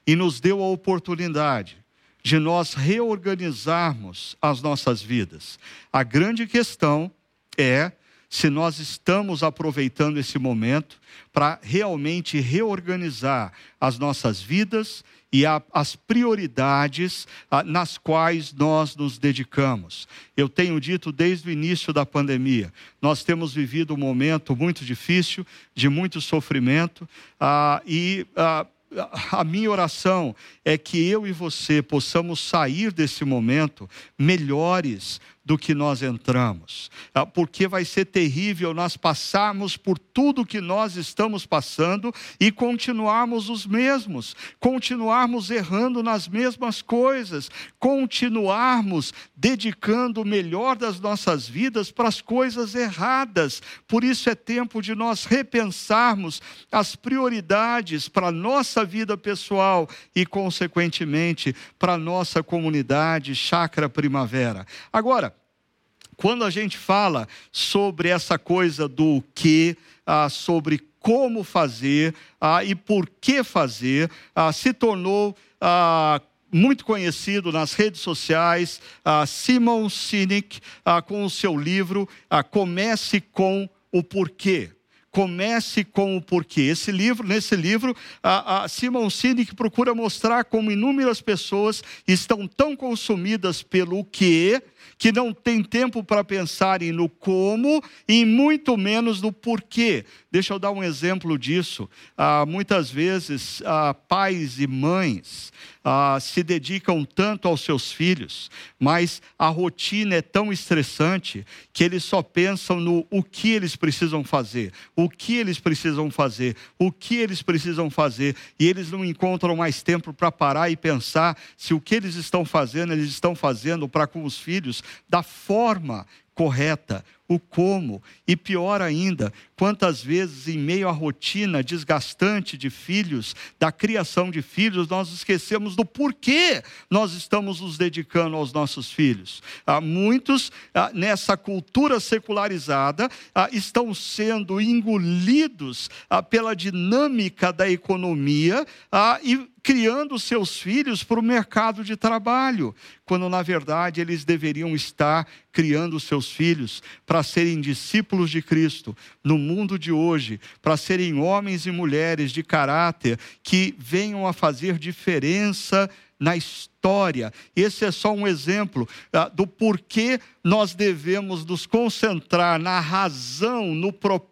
Speaker 1: e nos deu a oportunidade de nós reorganizarmos as nossas vidas. A grande questão é se nós estamos aproveitando esse momento para realmente reorganizar as nossas vidas e a, as prioridades a, nas quais nós nos dedicamos. Eu tenho dito desde o início da pandemia, nós temos vivido um momento muito difícil, de muito sofrimento, a, e a minha oração é que eu e você possamos sair desse momento melhores do que nós entramos, ah, porque vai ser terrível nós passarmos por tudo que nós estamos passando e continuarmos os mesmos, continuarmos errando nas mesmas coisas, continuarmos dedicando o melhor das nossas vidas para as coisas erradas. Por isso é tempo de nós repensarmos as prioridades para a nossa vida pessoal e, consequentemente, para a nossa comunidade Chácara Primavera. Agora, quando a gente fala sobre essa coisa do que, ah, sobre como fazer ah, e por que fazer, ah, se tornou ah, muito conhecido nas redes sociais, ah, Simon Sinek, ah, com o seu livro Comece com o Porquê. Comece com o porquê. Esse livro, nesse livro, a, a Simon Sinek procura mostrar como inúmeras pessoas estão tão consumidas pelo que que não tem tempo para pensarem no como e muito menos no porquê. Deixa eu dar um exemplo disso. Ah, muitas vezes, ah, pais e mães ah, se dedicam tanto aos seus filhos, mas a rotina é tão estressante que eles só pensam no o que eles precisam fazer, o que eles precisam fazer, o que eles precisam fazer, e eles não encontram mais tempo para parar e pensar se o que eles estão fazendo, eles estão fazendo para com os filhos da forma correta, o como. E pior ainda, quantas vezes, em meio à rotina desgastante de filhos, da criação de filhos, nós esquecemos do porquê nós estamos nos dedicando aos nossos filhos. Há muitos, ah, nessa cultura secularizada, ah, estão sendo engolidos ah, pela dinâmica da economia e criando seus filhos para o mercado de trabalho, quando na verdade eles deveriam estar criando seus filhos para serem discípulos de Cristo no mundo de hoje, para serem homens e mulheres de caráter que venham a fazer diferença na história. Esse é só um exemplo uh, do porquê nós devemos nos concentrar na razão, no propósito,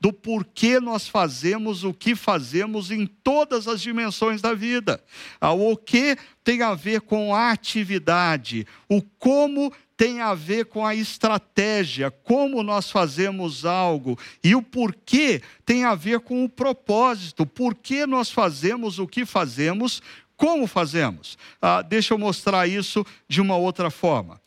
Speaker 1: do porquê nós fazemos o que fazemos em todas as dimensões da vida. Uh, o que tem a ver com a atividade, o como tem a ver com a estratégia, como nós fazemos algo, e o porquê tem a ver com o propósito, por que nós fazemos o que fazemos, como fazemos? Ah, deixa eu mostrar isso de uma outra forma.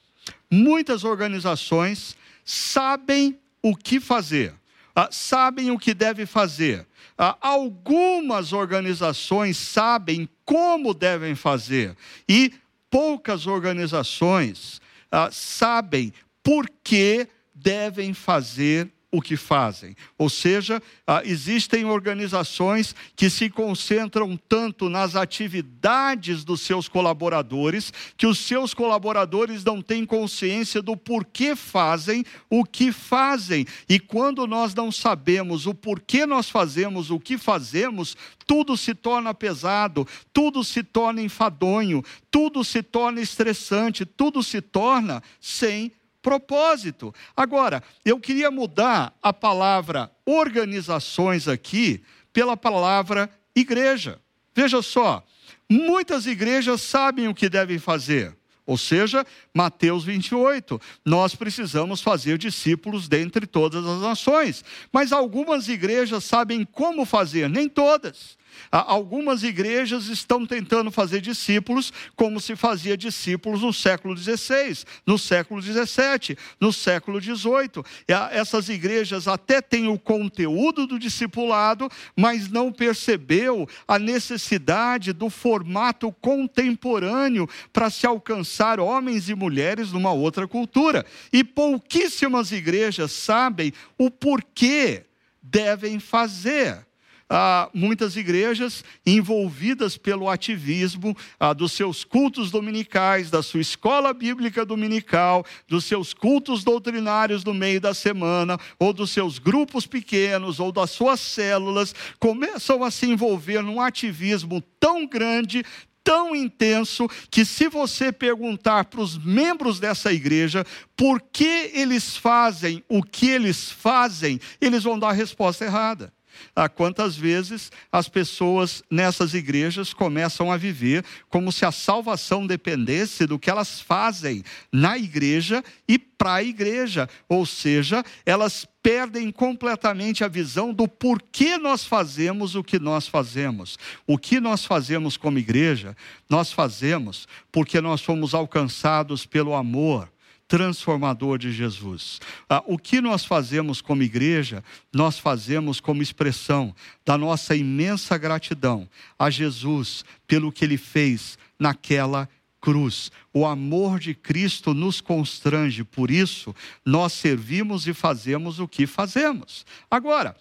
Speaker 1: Muitas organizações sabem o que fazer, ah, sabem o que deve fazer. Ah, algumas organizações sabem como devem fazer, e poucas organizações ah, sabem por que devem fazer o que fazem. Ou seja, ah, existem organizações que se concentram tanto nas atividades dos seus colaboradores, que os seus colaboradores não têm consciência do porquê fazem o que fazem. E quando nós não sabemos o porquê nós fazemos o que fazemos, tudo se torna pesado, tudo se torna enfadonho, tudo se torna estressante, tudo se torna sem propósito. Agora, eu queria mudar a palavra organizações aqui pela palavra igreja. Veja só, muitas igrejas sabem o que devem fazer. Ou seja, Mateus 28, nós precisamos fazer discípulos dentre todas as nações. Mas algumas igrejas sabem como fazer, nem todas. Algumas igrejas estão tentando fazer discípulos como se fazia discípulos no século XVI, no século XVII, no século XVIII. Essas igrejas até têm o conteúdo do discipulado, mas não percebeu a necessidade do formato contemporâneo para se alcançar homens e mulheres numa outra cultura. E pouquíssimas igrejas sabem o porquê devem fazer ah, muitas igrejas envolvidas pelo ativismo ah, dos seus cultos dominicais, da sua escola bíblica dominical, dos seus cultos doutrinários no meio da semana, ou dos seus grupos pequenos, ou das suas células, começam a se envolver num ativismo tão grande, tão intenso que, se você perguntar para os membros dessa igreja por que eles fazem o que eles fazem, eles vão dar a resposta errada. Ah, quantas vezes as pessoas nessas igrejas começam a viver como se a salvação dependesse do que elas fazem na igreja e para a igreja, ou seja, elas perdem completamente a visão do porquê nós fazemos o que nós fazemos. O que nós fazemos como igreja, nós fazemos porque nós fomos alcançados pelo amor transformador de Jesus. Ah, o que nós fazemos como igreja, nós fazemos como expressão da nossa imensa gratidão a Jesus pelo que ele fez naquela cruz. O amor de Cristo nos constrange, por isso nós servimos e fazemos o que fazemos. Agora,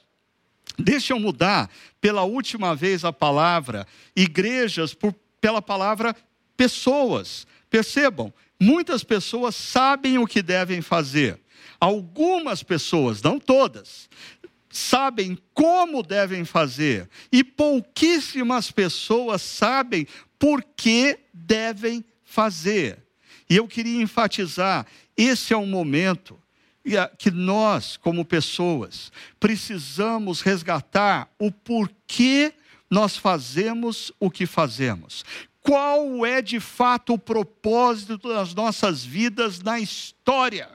Speaker 1: deixa eu mudar pela última vez a palavra igrejas por, pela palavra pessoas. Percebam, Muitas pessoas sabem o que devem fazer. Algumas pessoas, não todas, sabem como devem fazer. E pouquíssimas pessoas sabem por que devem fazer. E eu queria enfatizar: esse é um momento que nós, como pessoas, precisamos resgatar o porquê nós fazemos o que fazemos qual é de fato o propósito das nossas vidas na história.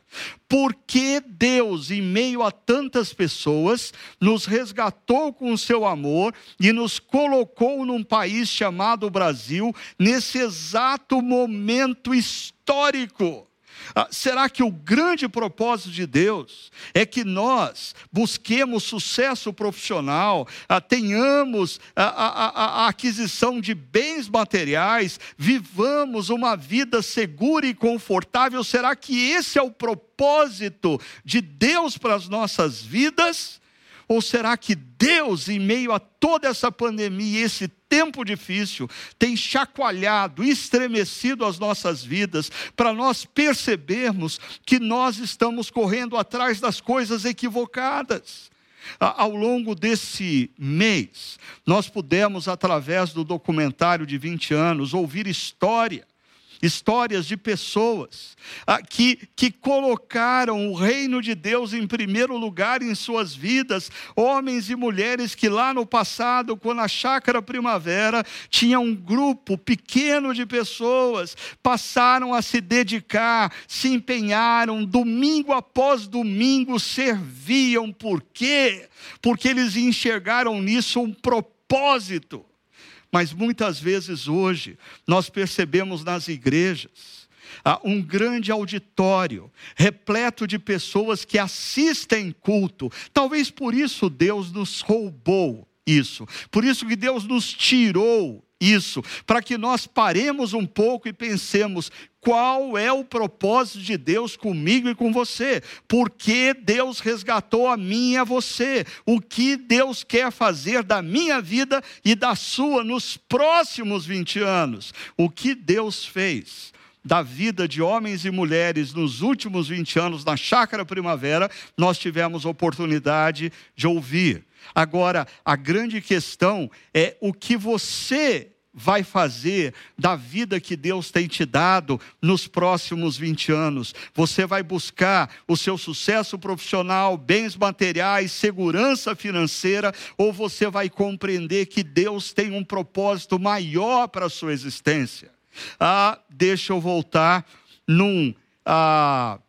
Speaker 1: Porque Deus, em meio a tantas pessoas, nos resgatou com o seu amor e nos colocou num país chamado Brasil, nesse exato momento histórico. Ah, será que o grande propósito de Deus é que nós busquemos sucesso profissional, ah, tenhamos a, a, a, aquisição de bens materiais, vivamos uma vida segura e confortável? Será que esse é o propósito de Deus para as nossas vidas? Ou será que Deus, em meio a toda essa pandemia, esse tempo difícil, tem chacoalhado, estremecido as nossas vidas, para nós percebermos que nós estamos correndo atrás das coisas equivocadas? Ao longo desse mês, nós pudemos, através do documentário de 20 anos, ouvir história histórias de pessoas ah, que, que colocaram o reino de Deus em primeiro lugar em suas vidas, homens e mulheres que lá no passado, quando a chácara primavera tinha um grupo pequeno de pessoas, passaram a se dedicar, se empenharam, domingo após domingo serviam, por quê? Porque eles enxergaram nisso um propósito. Mas muitas vezes hoje nós percebemos nas igrejas ah, um grande auditório repleto de pessoas que assistem culto. Talvez por isso Deus nos roubou isso. Por isso que Deus nos tirou isso, para que nós paremos um pouco e pensemos qual é o propósito de Deus comigo e com você, por que Deus resgatou a mim e a você, o que Deus quer fazer da minha vida e da sua nos próximos 20 anos, o que Deus fez da vida de homens e mulheres nos últimos 20 anos na Chácara Primavera, nós tivemos oportunidade de ouvir. Agora, a grande questão é o que você vai fazer da vida que Deus tem te dado nos próximos 20 anos? Você vai buscar o seu sucesso profissional, bens materiais, segurança financeira, ou você vai compreender que Deus tem um propósito maior para a sua existência? Ah, deixa eu voltar num. Ah,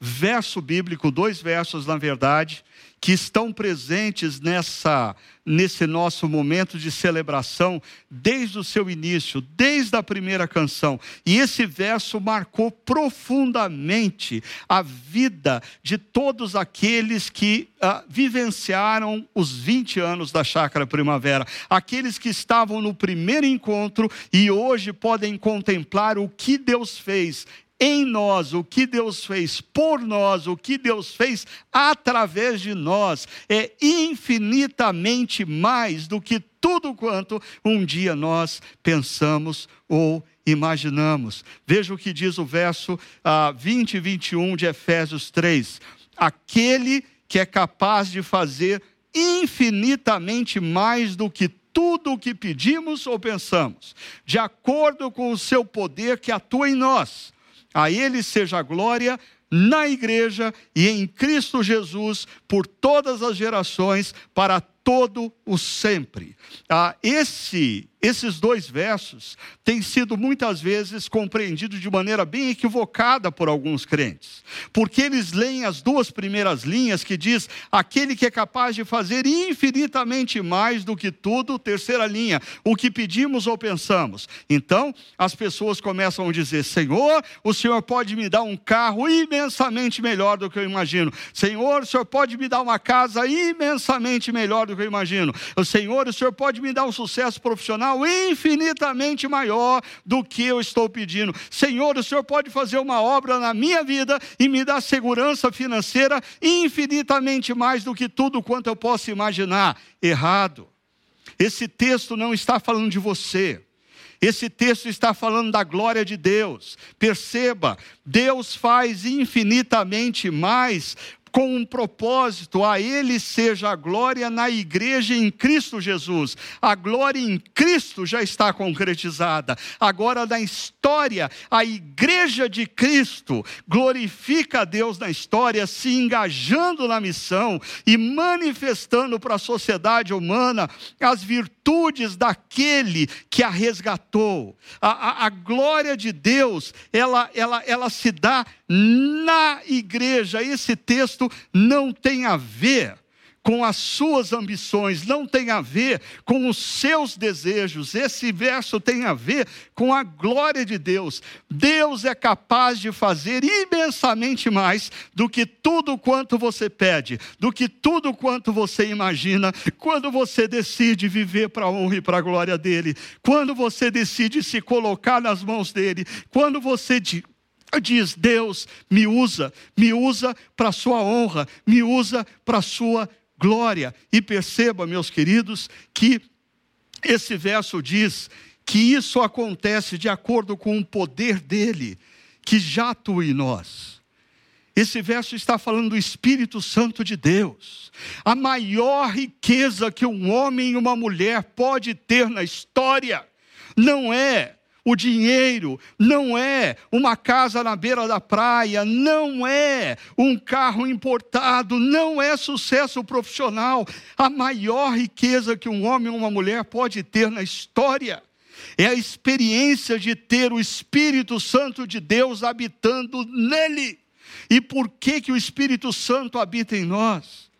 Speaker 1: verso bíblico, dois versos, na verdade, que estão presentes nessa nesse nosso momento de celebração desde o seu início, desde a primeira canção. E esse verso marcou profundamente a vida de todos aqueles que uh, vivenciaram os 20 anos da Chácara Primavera, aqueles que estavam no primeiro encontro e hoje podem contemplar o que Deus fez em nós, o que Deus fez por nós, o que Deus fez através de nós, é infinitamente mais do que tudo quanto um dia nós pensamos ou imaginamos. Veja o que diz o verso ah, 20 e 21 de Efésios 3. Aquele que é capaz de fazer infinitamente mais do que tudo o que pedimos ou pensamos, de acordo com o seu poder que atua em nós. A Ele seja a glória na igreja e em Cristo Jesus por todas as gerações, para todo o sempre. Ah, esse esses dois versos têm sido muitas vezes compreendidos de maneira bem equivocada por alguns crentes, porque eles leem as duas primeiras linhas que diz aquele que é capaz de fazer infinitamente mais do que tudo, terceira linha, o que pedimos ou pensamos. Então, as pessoas começam a dizer: Senhor, o Senhor pode me dar um carro imensamente melhor do que eu imagino. Senhor, o Senhor pode me dar uma casa imensamente melhor do que eu imagino. Senhor, o Senhor pode me dar um sucesso profissional infinitamente maior do que eu estou pedindo. Senhor, o Senhor pode fazer uma obra na minha vida e me dar segurança financeira infinitamente mais do que tudo quanto eu posso imaginar. Errado. Esse texto não está falando de você. Esse texto está falando da glória de Deus. Perceba, Deus faz infinitamente mais com um propósito, a Ele seja a glória na igreja em Cristo Jesus. A glória em Cristo já está concretizada. Agora, na história, a igreja de Cristo glorifica a Deus na história, se engajando na missão e manifestando para a sociedade humana as virtudes daquele que a resgatou. A, a, a glória de Deus, ela, ela, ela se dá na igreja. Esse texto não tem a ver com as suas ambições, não tem a ver com os seus desejos. Esse verso tem a ver com a glória de Deus. Deus é capaz de fazer imensamente mais do que tudo quanto você pede, do que tudo quanto você imagina, quando você decide viver para a honra e para a glória dele, quando você decide se colocar nas mãos dele, quando você diz: Deus, me usa, me usa para a sua honra, me usa para a sua glória. E perceba, meus queridos, que esse verso diz que isso acontece de acordo com o poder dele, que já atua em nós. Esse verso está falando do Espírito Santo de Deus. A maior riqueza que um homem e uma mulher pode ter na história não é o dinheiro não é uma casa na beira da praia, não é um carro importado, não é sucesso profissional. A maior riqueza que um homem ou uma mulher pode ter na história é a experiência de ter o Espírito Santo de Deus habitando nele. E por que, que o Espírito Santo habita em nós?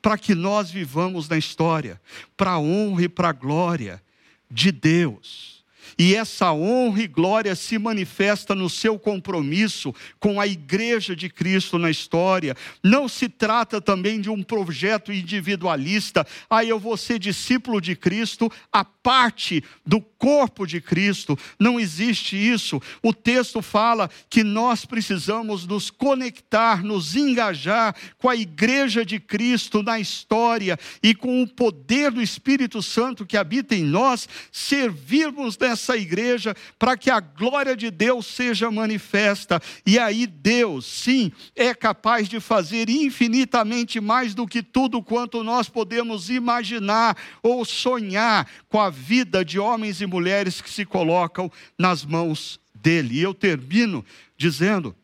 Speaker 1: Para que nós vivamos na história, para a honra e para a glória de Deus. E essa honra e glória se manifesta no seu compromisso com a igreja de Cristo na história. Não se trata também de um projeto individualista, ah, eu vou ser discípulo de Cristo, a parte do corpo de Cristo. Não existe isso. O texto fala que nós precisamos nos conectar, nos engajar com a igreja de Cristo na história e com o poder do Espírito Santo que habita em nós, servirmos nessa essa igreja para que a glória de Deus seja manifesta. E aí Deus, sim, é capaz de fazer infinitamente mais do que tudo quanto nós podemos imaginar ou sonhar com a vida de homens e mulheres que se colocam nas mãos dele. E eu termino dizendo: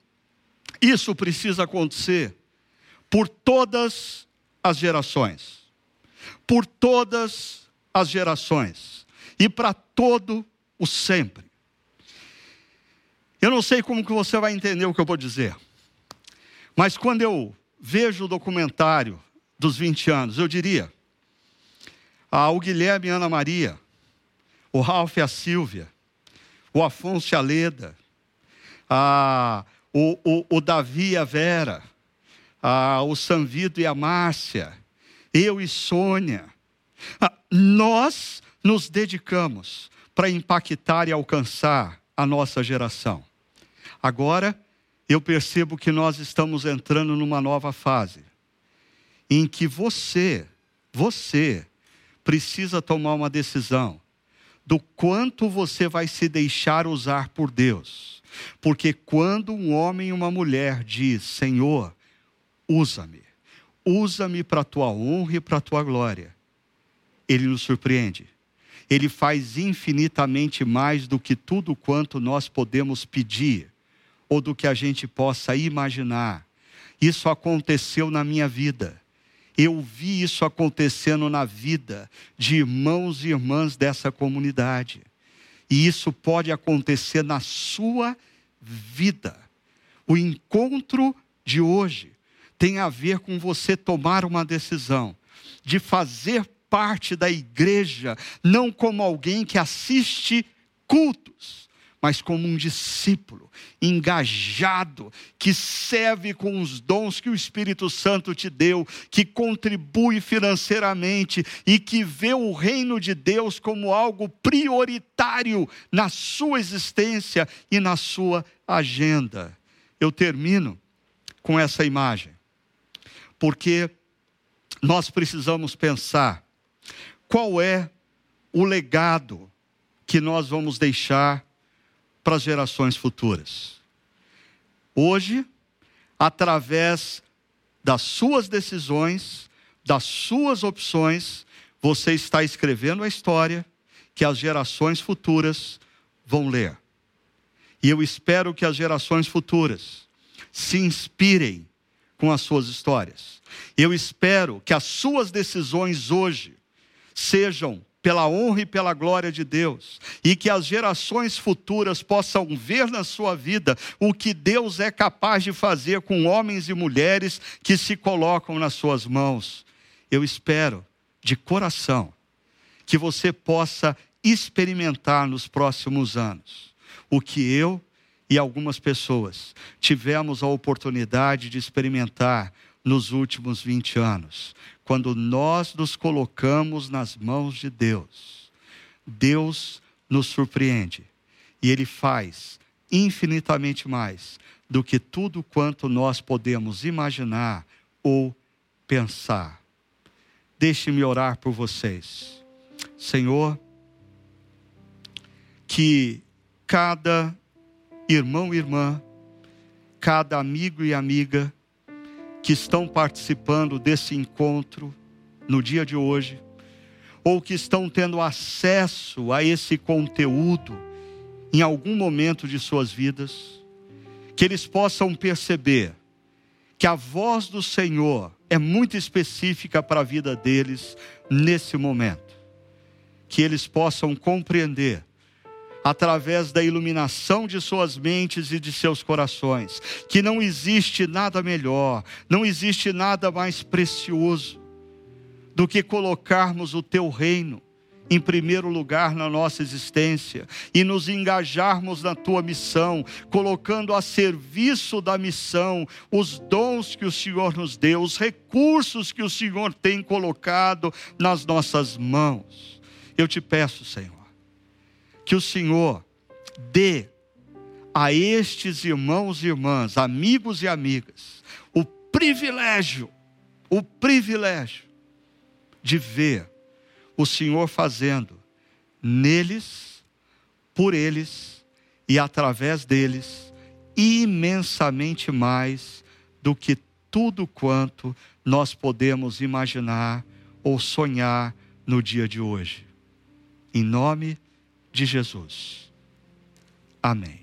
Speaker 1: isso precisa acontecer por todas as gerações. Por todas as gerações. E para todo o sempre. Eu não sei como que você vai entender o que eu vou dizer. Mas quando eu vejo o documentário dos 20 anos, eu diria: ah, o Guilherme e a Ana Maria, o Ralph e a Silvia, o Afonso e a Leda, ah, o, o, o Davi e a Vera, ah, o Sanvido e a Márcia, eu e Sônia. Ah, nós nos dedicamos para impactar e alcançar a nossa geração. Agora, eu percebo que nós estamos entrando numa nova fase, em que você, você, precisa tomar uma decisão do quanto você vai se deixar usar por Deus. Porque quando um homem e uma mulher diz: Senhor, usa-me, usa-me para a tua honra e para a tua glória, ele nos surpreende. Ele faz infinitamente mais do que tudo quanto nós podemos pedir ou do que a gente possa imaginar. Isso aconteceu na minha vida. Eu vi isso acontecendo na vida de irmãos e irmãs dessa comunidade. E isso pode acontecer na sua vida. O encontro de hoje tem a ver com você tomar uma decisão de fazer parte da igreja, não como alguém que assiste cultos, mas como um discípulo engajado, que serve com os dons que o Espírito Santo te deu, que contribui financeiramente e que vê o reino de Deus como algo prioritário na sua existência e na sua agenda. Eu termino com essa imagem, porque nós precisamos pensar qual é o legado que nós vamos deixar para as gerações futuras. Hoje, através das suas decisões, das suas opções, você está escrevendo a história que as gerações futuras vão ler. E eu espero que as gerações futuras se inspirem com as suas histórias. Eu espero que as suas decisões hoje sejam pela honra e pela glória de Deus, e que as gerações futuras possam ver na sua vida o que Deus é capaz de fazer com homens e mulheres que se colocam nas suas mãos. Eu espero, de coração, que você possa experimentar nos próximos anos o que eu e algumas pessoas tivemos a oportunidade de experimentar nos últimos 20 anos. Quando nós nos colocamos nas mãos de Deus, Deus nos surpreende e Ele faz infinitamente mais do que tudo quanto nós podemos imaginar ou pensar. Deixe-me orar por vocês. Senhor, que cada irmão e irmã, cada amigo e amiga, que estão participando desse encontro no dia de hoje, ou que estão tendo acesso a esse conteúdo em algum momento de suas vidas, que eles possam perceber que a voz do Senhor é muito específica para a vida deles nesse momento, que eles possam compreender através da iluminação de suas mentes e de seus corações, que não existe nada melhor, não existe nada mais precioso do que colocarmos o teu reino em primeiro lugar na nossa existência e nos engajarmos na tua missão, colocando a serviço da missão os dons que o Senhor nos deu, os recursos que o Senhor tem colocado nas nossas mãos. Eu te peço, Senhor que o Senhor dê a estes irmãos e irmãs, amigos e amigas, o privilégio, o privilégio de ver o Senhor fazendo neles, por eles e através deles imensamente mais do que tudo quanto nós podemos imaginar ou sonhar no dia de hoje. Em nome de Jesus. Amém.